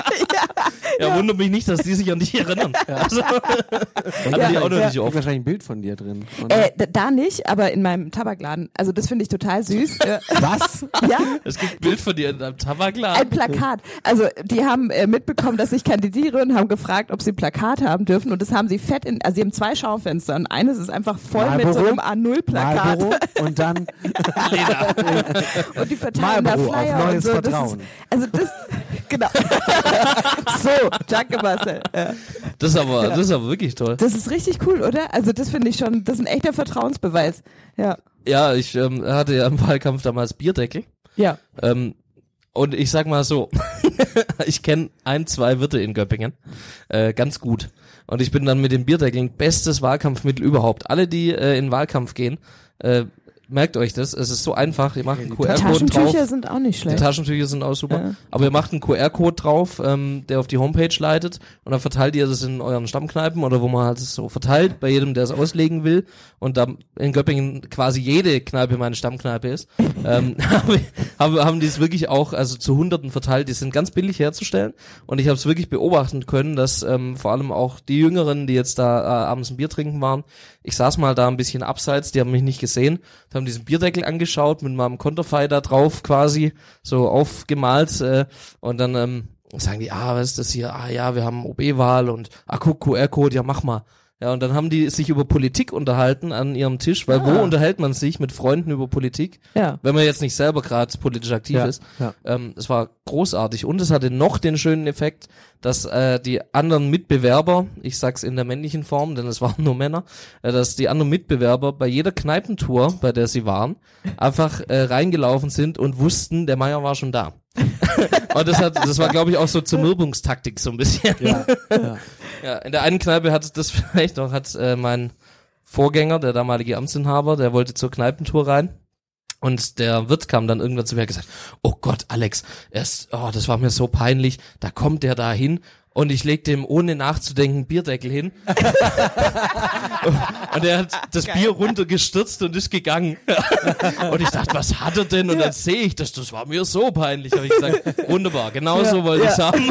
ja, wundert mich nicht, dass die sich an dich erinnern. Also, hatten die auch noch ja. nicht Ich oft. wahrscheinlich ein Bild von dir drin. äh, da nicht, aber in meinem Tabakladen. Also das finde ich total süß. Was? ja, Es gibt ein Bild von dir in deinem Tabakladen. Ein Plakat. Also die haben äh, mitbekommen, dass ich kandidiere und haben gefragt, ob sie ein Plakat haben dürfen. Und das haben sie fett in, also sie haben zwei Schaufenster und eines ist einfach voll mit so Marlboro? einem A0-Plakat. Marlboro und dann Und die verteilen da Marlboro auf Flyer und neues so. Das Vertrauen. ist, also das, genau. So, danke Marcel. Ja. Das ist aber, das ist aber wirklich toll. Das ist richtig cool, oder? Also das finde ich schon, das ist ein echter Vertrauensbeweis. Ja, Ja, ich ähm, hatte ja im Wahlkampf damals Bierdeckel. ja. Ähm, und ich sag mal so, ich kenne ein, zwei Wirte in Göppingen äh, ganz gut. Und ich bin dann mit den Bierdeckeln bestes Wahlkampfmittel überhaupt. Alle, die äh, in Wahlkampf gehen, äh, merkt euch das. Es ist so einfach. Ihr macht einen QR-Code drauf. Taschentücher sind auch nicht Die schlecht. Taschentücher sind auch super. Ja. Aber ihr macht einen QR-Code drauf, ähm, der auf die Homepage leitet und dann verteilt ihr das in euren Stammkneipen oder wo man halt es so verteilt, bei jedem, der es auslegen will. Und da in Göppingen quasi jede Kneipe meine Stammkneipe ist, ähm, haben, haben die es wirklich auch also zu Hunderten verteilt. Die sind ganz billig herzustellen und ich habe es wirklich beobachten können, dass ähm, vor allem auch die Jüngeren, die jetzt da äh, abends ein Bier trinken waren, ich saß mal da ein bisschen abseits, die haben mich nicht gesehen, haben diesen Bierdeckel angeschaut mit meinem Konterfei da drauf quasi so aufgemalt äh, und dann ähm, sagen die, ah, was ist das hier? Ah ja, wir haben OB-Wahl und ah, guck, QR-Code, ja mach mal. Ja, und dann haben die sich über Politik unterhalten an ihrem Tisch, weil wo unterhält man sich mit Freunden über Politik, Ja. wenn man jetzt nicht selber gerade politisch aktiv Ja, ist. ja. Ähm, es war großartig und es hatte noch den schönen Effekt, dass äh, die anderen Mitbewerber, ich sag's in der männlichen Form, denn es waren nur Männer, äh, dass die anderen Mitbewerber bei jeder Kneipentour, bei der sie waren, einfach äh, reingelaufen sind und wussten, der Meier war schon da. und das hat, das war glaube ich auch so Zermürbungstaktik so ein bisschen. Ja, ja. Ja, in der einen Kneipe hat das vielleicht noch, hat äh, mein Vorgänger, der damalige Amtsinhaber, der wollte zur Kneipentour rein. Und der Wirt kam dann irgendwann zu mir und gesagt, oh Gott, Alex, erst, oh, das war mir so peinlich, da kommt der da hin und ich leg dem ohne nachzudenken Bierdeckel hin. und er hat das Bier runtergestürzt und ist gegangen. und ich dachte, was hat er denn? Und dann sehe ich das, das war mir so peinlich. Habe ich gesagt, wunderbar, genau so wollte ich's haben.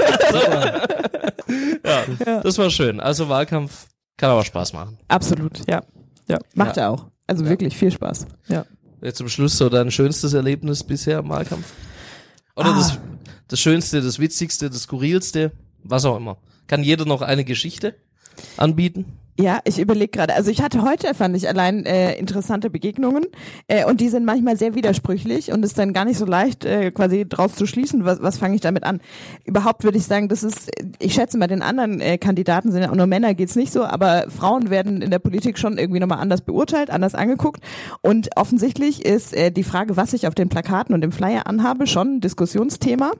ja, das war schön. Also Wahlkampf kann aber Spaß machen. Absolut, ja. Ja, macht Ja. er auch. Also wirklich viel Spaß. Ja. Jetzt zum Schluss so dein schönstes Erlebnis bisher im Wahlkampf? Oder Ah. das, das Schönste, das Witzigste, das Skurrilste, was auch immer. Kann jeder noch eine Geschichte anbieten? Ja, ich überlege gerade. Also ich hatte heute, fand ich allein äh, interessante Begegnungen äh, und die sind manchmal sehr widersprüchlich und ist dann gar nicht so leicht, äh, quasi draus zu schließen, was, was fange ich damit an. Überhaupt würde ich sagen, das ist, ich schätze bei den anderen äh, Kandidaten sind ja auch nur Männer, geht's nicht so, aber Frauen werden in der Politik schon irgendwie nochmal anders beurteilt, anders angeguckt und offensichtlich ist äh, die Frage, was ich auf den Plakaten und im Flyer anhabe, schon ein Diskussionsthema.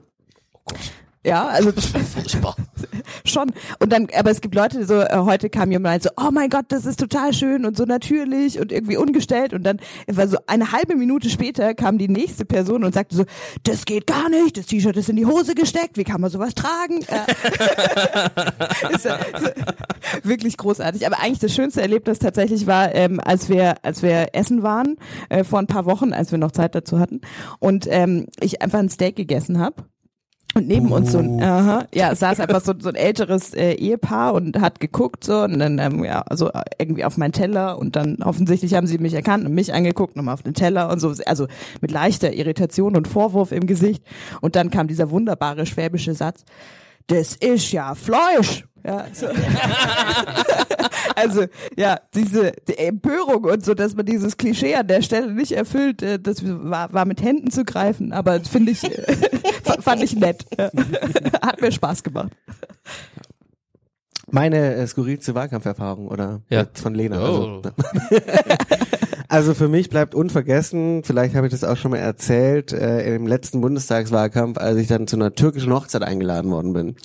Ja, also Furchtbar. schon. Und dann, aber es gibt Leute, die so, äh, heute kam jemand so, oh mein Gott, das ist total schön und so natürlich und irgendwie ungestellt. Und dann war so eine halbe Minute später kam die nächste Person und sagte so, das geht gar nicht, das T-Shirt ist in die Hose gesteckt, wie kann man sowas tragen? Ja. ist wirklich großartig. Aber eigentlich das schönste Erlebnis tatsächlich war, ähm, als wir, als wir essen waren, äh, vor ein paar Wochen, als wir noch Zeit dazu hatten, und ähm, ich einfach ein Steak gegessen habe. Und neben uns so ein, aha, ja, saß einfach so, so ein älteres äh, Ehepaar und hat geguckt so und dann ähm, ja, also äh, irgendwie auf meinen Teller und dann offensichtlich haben sie mich erkannt und mich angeguckt, nochmal auf den Teller und so, also mit leichter Irritation und Vorwurf im Gesicht. Und dann kam dieser wunderbare schwäbische Satz, das ist ja Fleisch. Ja, so. also ja, diese die Empörung und so, dass man dieses Klischee an der Stelle nicht erfüllt, äh, das war, war mit Händen zu greifen, aber das finde ich, äh, fand ich nett. Hat mir Spaß gemacht. Meine äh, skurrilste Wahlkampferfahrung oder Ja. von Lena. Oh. Also, also für mich bleibt unvergessen, vielleicht habe ich das auch schon mal erzählt, äh, im letzten Bundestagswahlkampf, als ich dann zu einer türkischen Hochzeit eingeladen worden bin.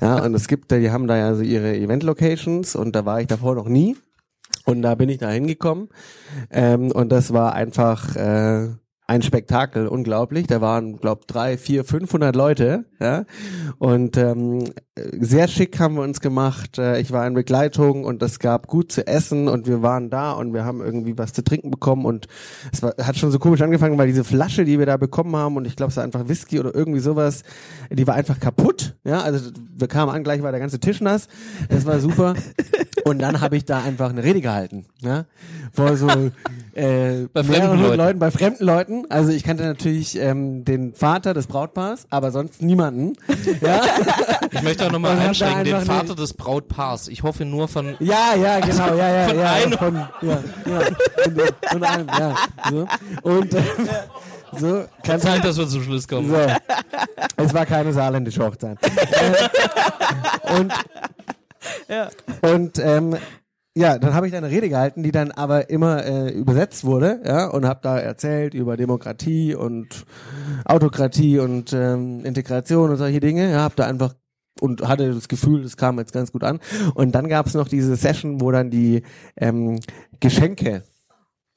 Ja, und es gibt, die haben da ja so ihre Event-Locations und da war ich davor noch nie. Und da bin ich da hingekommen. Ähm, und das war einfach äh, ein Spektakel, unglaublich. Da waren, glaub, drei, vier, 500 Leute. Ja? Und ähm, sehr schick haben wir uns gemacht. Äh, Ich war in Begleitung und es gab gut zu essen und wir waren da und wir haben irgendwie was zu trinken bekommen und es war, hat schon so komisch angefangen, weil diese Flasche, die wir da bekommen haben und ich glaube, es war einfach Whisky oder irgendwie sowas, die war einfach kaputt. Ja, also wir kamen an, gleich war der ganze Tisch nass. Es war super. Und dann habe ich da einfach eine Rede gehalten, ja, vor so äh, Bei fremden mehreren Leuten. Leuten, bei fremden Leuten. Also ich kannte natürlich ähm, den Vater des Brautpaars, aber sonst niemanden. Ja, Ich möchte auch nochmal da einschränken, den Vater des Brautpaars. Ich hoffe nur von, ja, ja, genau, ja, ja, Von ja, einem. von, ja, ja, von, von einem, ja, so. Und äh, so kannst Zeit, dass wir zum Schluss kommen. So. Es war keine saarländische Hochzeit. Äh, und und ähm, ja, dann habe ich da eine Rede gehalten, die dann aber immer äh, übersetzt wurde, ja, und habe da erzählt über Demokratie und Autokratie und ähm, Integration und solche Dinge. Ja, habe da einfach und hatte das Gefühl, das kam jetzt ganz gut an. Und dann gab es noch diese Session, wo dann die ähm, Geschenke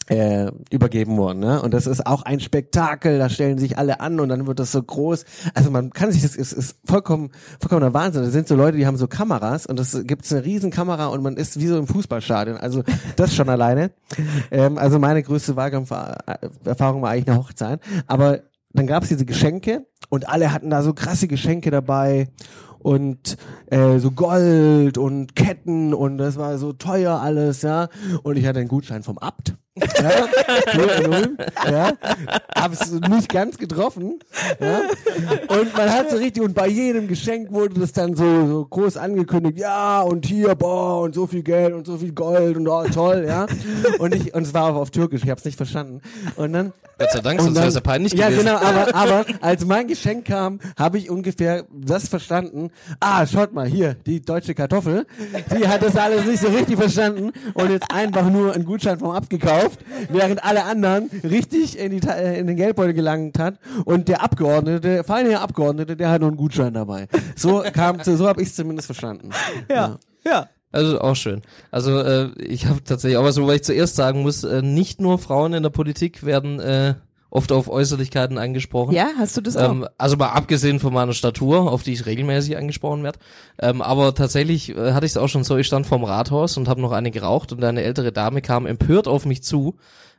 äh, übergeben worden. Ne? Und das ist auch ein Spektakel, da stellen sich alle an und dann wird das so groß. Also man kann sich das, es ist vollkommen, vollkommener Wahnsinn. Da sind so Leute, die haben so Kameras und das gibt's eine riesen Kamera und man ist wie so im Fußballstadion. Also das schon alleine. Ähm, also meine größte Wahlkampferfahrung war eigentlich eine Hochzeit. Aber dann gab's diese Geschenke und alle hatten da so krasse Geschenke dabei und äh, so Gold und Ketten und das war so teuer alles, ja. Und ich hatte einen Gutschein vom Abt. Ja, ja, hab's nicht ganz getroffen, ja, und man hat so richtig, und bei jedem Geschenk wurde das dann so, so groß angekündigt, ja, und hier, boah, und so viel Geld und so viel Gold und oh, toll, ja, und ich, und es war auf Türkisch, ich hab's nicht verstanden, und dann, Gott sei Dank, sonst wäre es ja peinlich ja, gewesen. genau, aber, aber als mein Geschenk kam, habe ich ungefähr das verstanden. Ah, schaut mal, hier, die deutsche Kartoffel, die hat das alles nicht so richtig verstanden. Und jetzt einfach nur einen Gutschein vom abgekauft, während alle anderen richtig in, die, äh, in den Geldbeutel gelangt hat und der Abgeordnete, der feine Abgeordnete, der hat nur einen Gutschein dabei. So kam, so habe ich es zumindest verstanden. Ja. Ja. Also auch schön. Also äh, ich habe tatsächlich, aber so, weil ich zuerst sagen muss, äh, nicht nur Frauen in der Politik werden äh, oft auf Äußerlichkeiten angesprochen. Ja, hast du das auch? Ähm, also mal abgesehen von meiner Statur, auf die ich regelmäßig angesprochen werde. Ähm, aber tatsächlich äh, hatte ich es auch schon so, ich stand vorm Rathaus und habe noch eine geraucht und eine ältere Dame kam empört auf mich zu.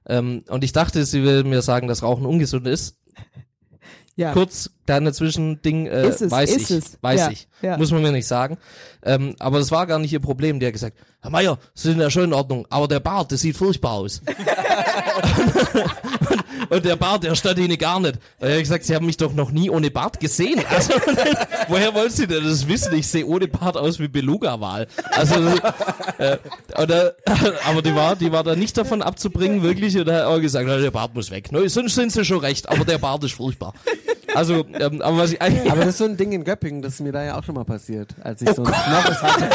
Ähm, und ich dachte, sie will mir sagen, dass Rauchen ungesund ist. Ja. Kurz, kleine Zwischending, äh, Ist es, weiß ist ich, es. weiß Ja, ich. ja. Muss man mir nicht sagen. Ähm, aber das war gar nicht ihr Problem. Die hat gesagt, Herr Meier, Sie sind ja schon in Ordnung, aber der Bart, das sieht furchtbar aus. und, und der Bart, der stand Ihnen gar nicht. Da habe ich gesagt, Sie haben mich doch noch nie ohne Bart gesehen. Also, woher wollen Sie denn das wissen? Ich sehe ohne Bart aus wie Beluga-Wal. Also, äh, oder, aber die war, die war da nicht davon abzubringen, wirklich. Und da hat er gesagt, na, der Bart muss weg. Ne, sonst sind Sie schon recht, aber der Bart ist furchtbar. Also, ähm, aber was ich eigentlich, Aber das ist so ein Ding in Göppingen, das ist mir da ja auch schon mal passiert, als Oh ich so einen Knoppes hatte.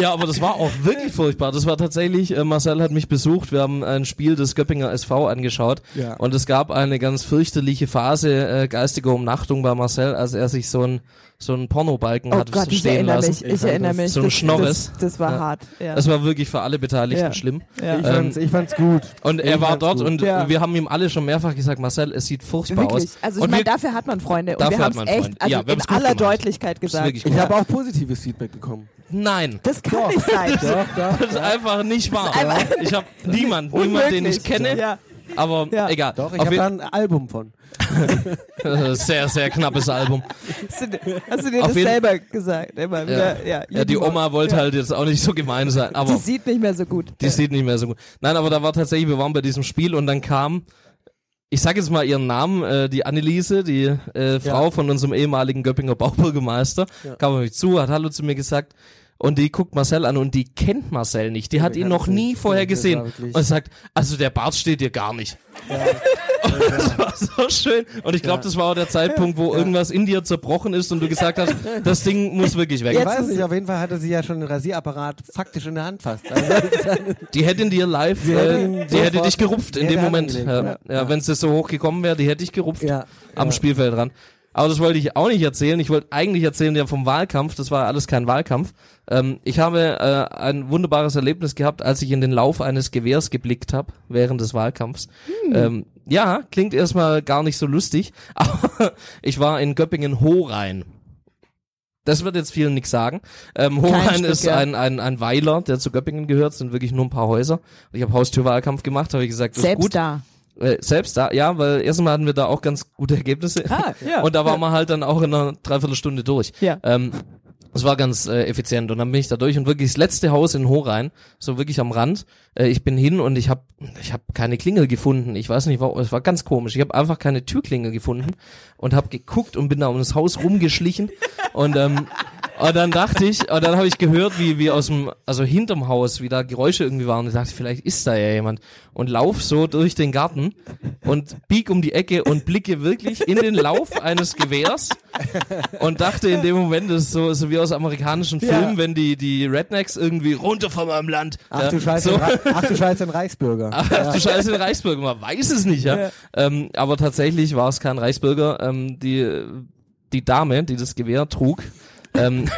Ja, aber das war auch wirklich furchtbar. Das war tatsächlich, äh, Marcel hat mich besucht, wir haben ein Spiel des Göppinger SV angeschaut Ja. und es gab eine ganz fürchterliche Phase äh, geistiger Umnachtung bei Marcel, als er sich so ein so ein Pornobalken Oh hat Gott, ich stehen erinnere lassen. mich, ich erinnere mich. So ein das, Schnorres. Das, das war Ja. hart. Ja. Das war wirklich für alle Beteiligten Ja. schlimm. ja. Ich fand's, ich fand's gut. Und Ich er war fand's dort gut. und Ja. wir haben ihm alle schon mehrfach gesagt, Marcel, es sieht furchtbar Wirklich. aus. Also ich und meine, dafür hat man Freunde und Dafür wir hat haben es echt, also Ja, wir in aller gemacht. Deutlichkeit gesagt. Ich habe auch positives Feedback bekommen. nein. Das kann nicht sein. Doch, doch. Das ist einfach nicht wahr. Ich habe niemand, niemand, den ich kenne. Aber Ja. egal. Doch, ich habe da ein Album von. sehr, sehr knappes Album. Hast du, hast du dir Auf das selber gesagt? Immer wieder. Ja, Ja, die. Oma wollte Ja. halt jetzt auch nicht so gemein sein, Die aber sieht nicht mehr so gut. die sieht nicht mehr so gut. Nein, aber da war tatsächlich, wir waren bei diesem Spiel und dann kam, ich sag jetzt mal ihren Namen, äh, die Anneliese, die äh, Frau von unserem ehemaligen Göppinger Baubürgermeister, kam auf mich zu, hat Hallo zu mir gesagt und die guckt Marcel an und die kennt Marcel nicht. Die hat ihn noch nie vorher gesehen und sagt, also der Bart steht dir gar nicht. Und das war so schön. Und ich glaube, das war auch der Zeitpunkt, wo irgendwas in dir zerbrochen ist und du gesagt hast, das Ding muss wirklich weg. Ich Jetzt weiß nicht, auf jeden Fall hatte sie ja schon den Rasierapparat faktisch in der Hand fast. Also, Die hätte in dir live, Die hätte äh, die hätte dich gerupft in dem Moment. Ja, ja, wenn es so hoch gekommen wäre, die hätte ich gerupft ja, am ja. Spielfeld ran. Aber das wollte ich auch nicht erzählen. Ich wollte eigentlich erzählen ja vom Wahlkampf. Das war alles kein Wahlkampf. Ähm, ich habe äh, ein wunderbares Erlebnis gehabt, als ich in den Lauf eines Gewehrs geblickt habe während des Wahlkampfs. Ähm, ja, klingt erstmal gar nicht so lustig, aber ich war in Göppingen Hochrein. Das wird jetzt vielen nichts sagen. Ähm, Stück, ist ja. ein, ein, ein Weiler, der zu Göppingen gehört, sind wirklich nur ein paar Häuser. Ich habe Haustürwahlkampf gemacht, habe ich gesagt, das ist Selbst gut. da. Selbst da, ja, weil erstmal hatten wir da auch ganz gute Ergebnisse. Ah, ja. Und da waren wir halt dann auch in einer Dreiviertelstunde durch. Ja. Ähm, das war ganz äh, effizient und dann bin ich da durch und wirklich das letzte Haus in Hochrein, so wirklich am Rand. Äh, ich bin hin und ich habe ich hab keine Klingel gefunden. Ich weiß nicht, warum, es war ganz komisch. Ich habe einfach keine Türklingel gefunden und habe geguckt und bin da um das Haus rumgeschlichen und ähm, und dann dachte ich, und dann habe ich gehört, wie wie aus dem also hinterm Haus, wie da Geräusche irgendwie waren. Und ich dachte, vielleicht ist da ja jemand und lauf so durch den Garten und bieg um die Ecke und blicke wirklich in den Lauf eines Gewehrs und dachte in dem Moment, das ist so, so wie aus amerikanischen Filmen, wenn die, die Rednecks irgendwie runter von meinem Land. Ach ja, du Scheiße, so, ach du Scheiße, ein Reichsbürger. Ach du Scheiße, ein Reichsbürger, man weiß es nicht, ja. Ja. Ähm, aber tatsächlich war es kein Reichsbürger. Ähm, die, die Dame, die das Gewehr trug, ähm,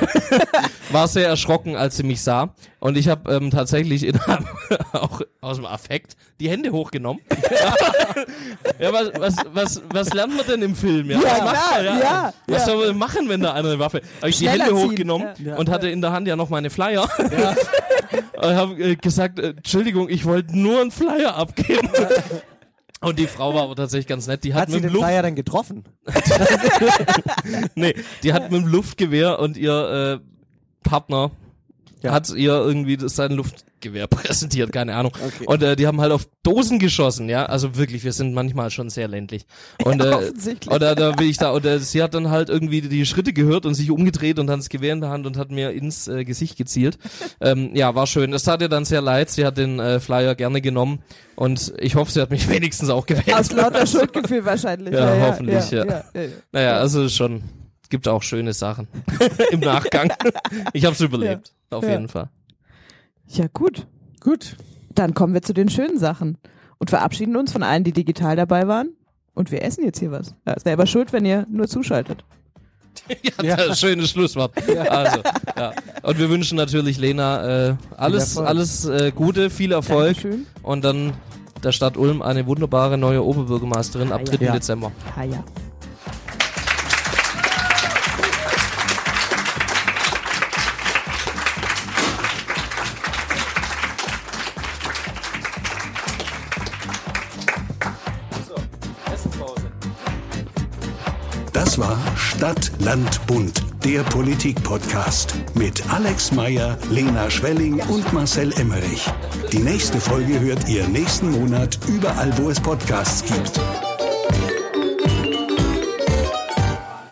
war sehr erschrocken, als sie mich sah. Und ich habe ähm, tatsächlich in auch aus dem Affekt die Hände hochgenommen. ja, was, was, was, was lernt man denn im Film? Ja, Ja, was klar, man, ja, Was ja. soll man machen, wenn da einer eine Waffe? Habe ich die Hände ziehen, hochgenommen ja. und hatte in der Hand ja noch meine Flyer. und habe äh, gesagt, äh, Entschuldigung, ich wollte nur einen Flyer abgeben. Und die Frau war aber tatsächlich ganz nett. Die hat, Hat sie mit dem den Luft, Flyer dann getroffen? nee, die hat mit dem Luftgewehr und ihr äh, Partner Ja. hat ihr irgendwie das sein Luftgewehr präsentiert, keine Ahnung. Und äh, die haben halt auf Dosen geschossen, ja. Also wirklich, wir sind manchmal schon sehr ländlich. Und äh, Offensichtlich. oder da bin ich da und äh, sie hat dann halt irgendwie die Schritte gehört und sich umgedreht und hat das Gewehr in der Hand und hat mir ins äh, Gesicht gezielt. ähm, ja, war schön. Es tat ihr dann sehr leid. Sie hat den äh, Flyer gerne genommen und ich hoffe, sie hat mich wenigstens auch gewählt. Aus lauter Schuldgefühl wahrscheinlich. Ja, hoffentlich, ja. ja, ja. Naja, also schon, es gibt auch schöne Sachen im Nachgang. ich habe es überlebt, auf Ja. jeden Fall. Ja, gut. Gut. Dann kommen wir zu den schönen Sachen und verabschieden uns von allen, die digital dabei waren. Und wir essen jetzt hier was. Ja, selber schuld, wenn ihr nur zuschaltet. Ja, das schönes Schlusswort. Also, ja. Und wir wünschen natürlich Lena äh, alles, alles äh, Gute, viel Erfolg Dankeschön. und dann der Stadt Ulm eine wunderbare neue Oberbürgermeisterin ab 3. Ja. Dezember. Ah ja. Stadt, Land, Bund, der Politik-Podcast mit Alex Meyer, Lena Schwelling und Marcel Emmerich. Die nächste Folge hört ihr nächsten Monat überall, wo es Podcasts gibt.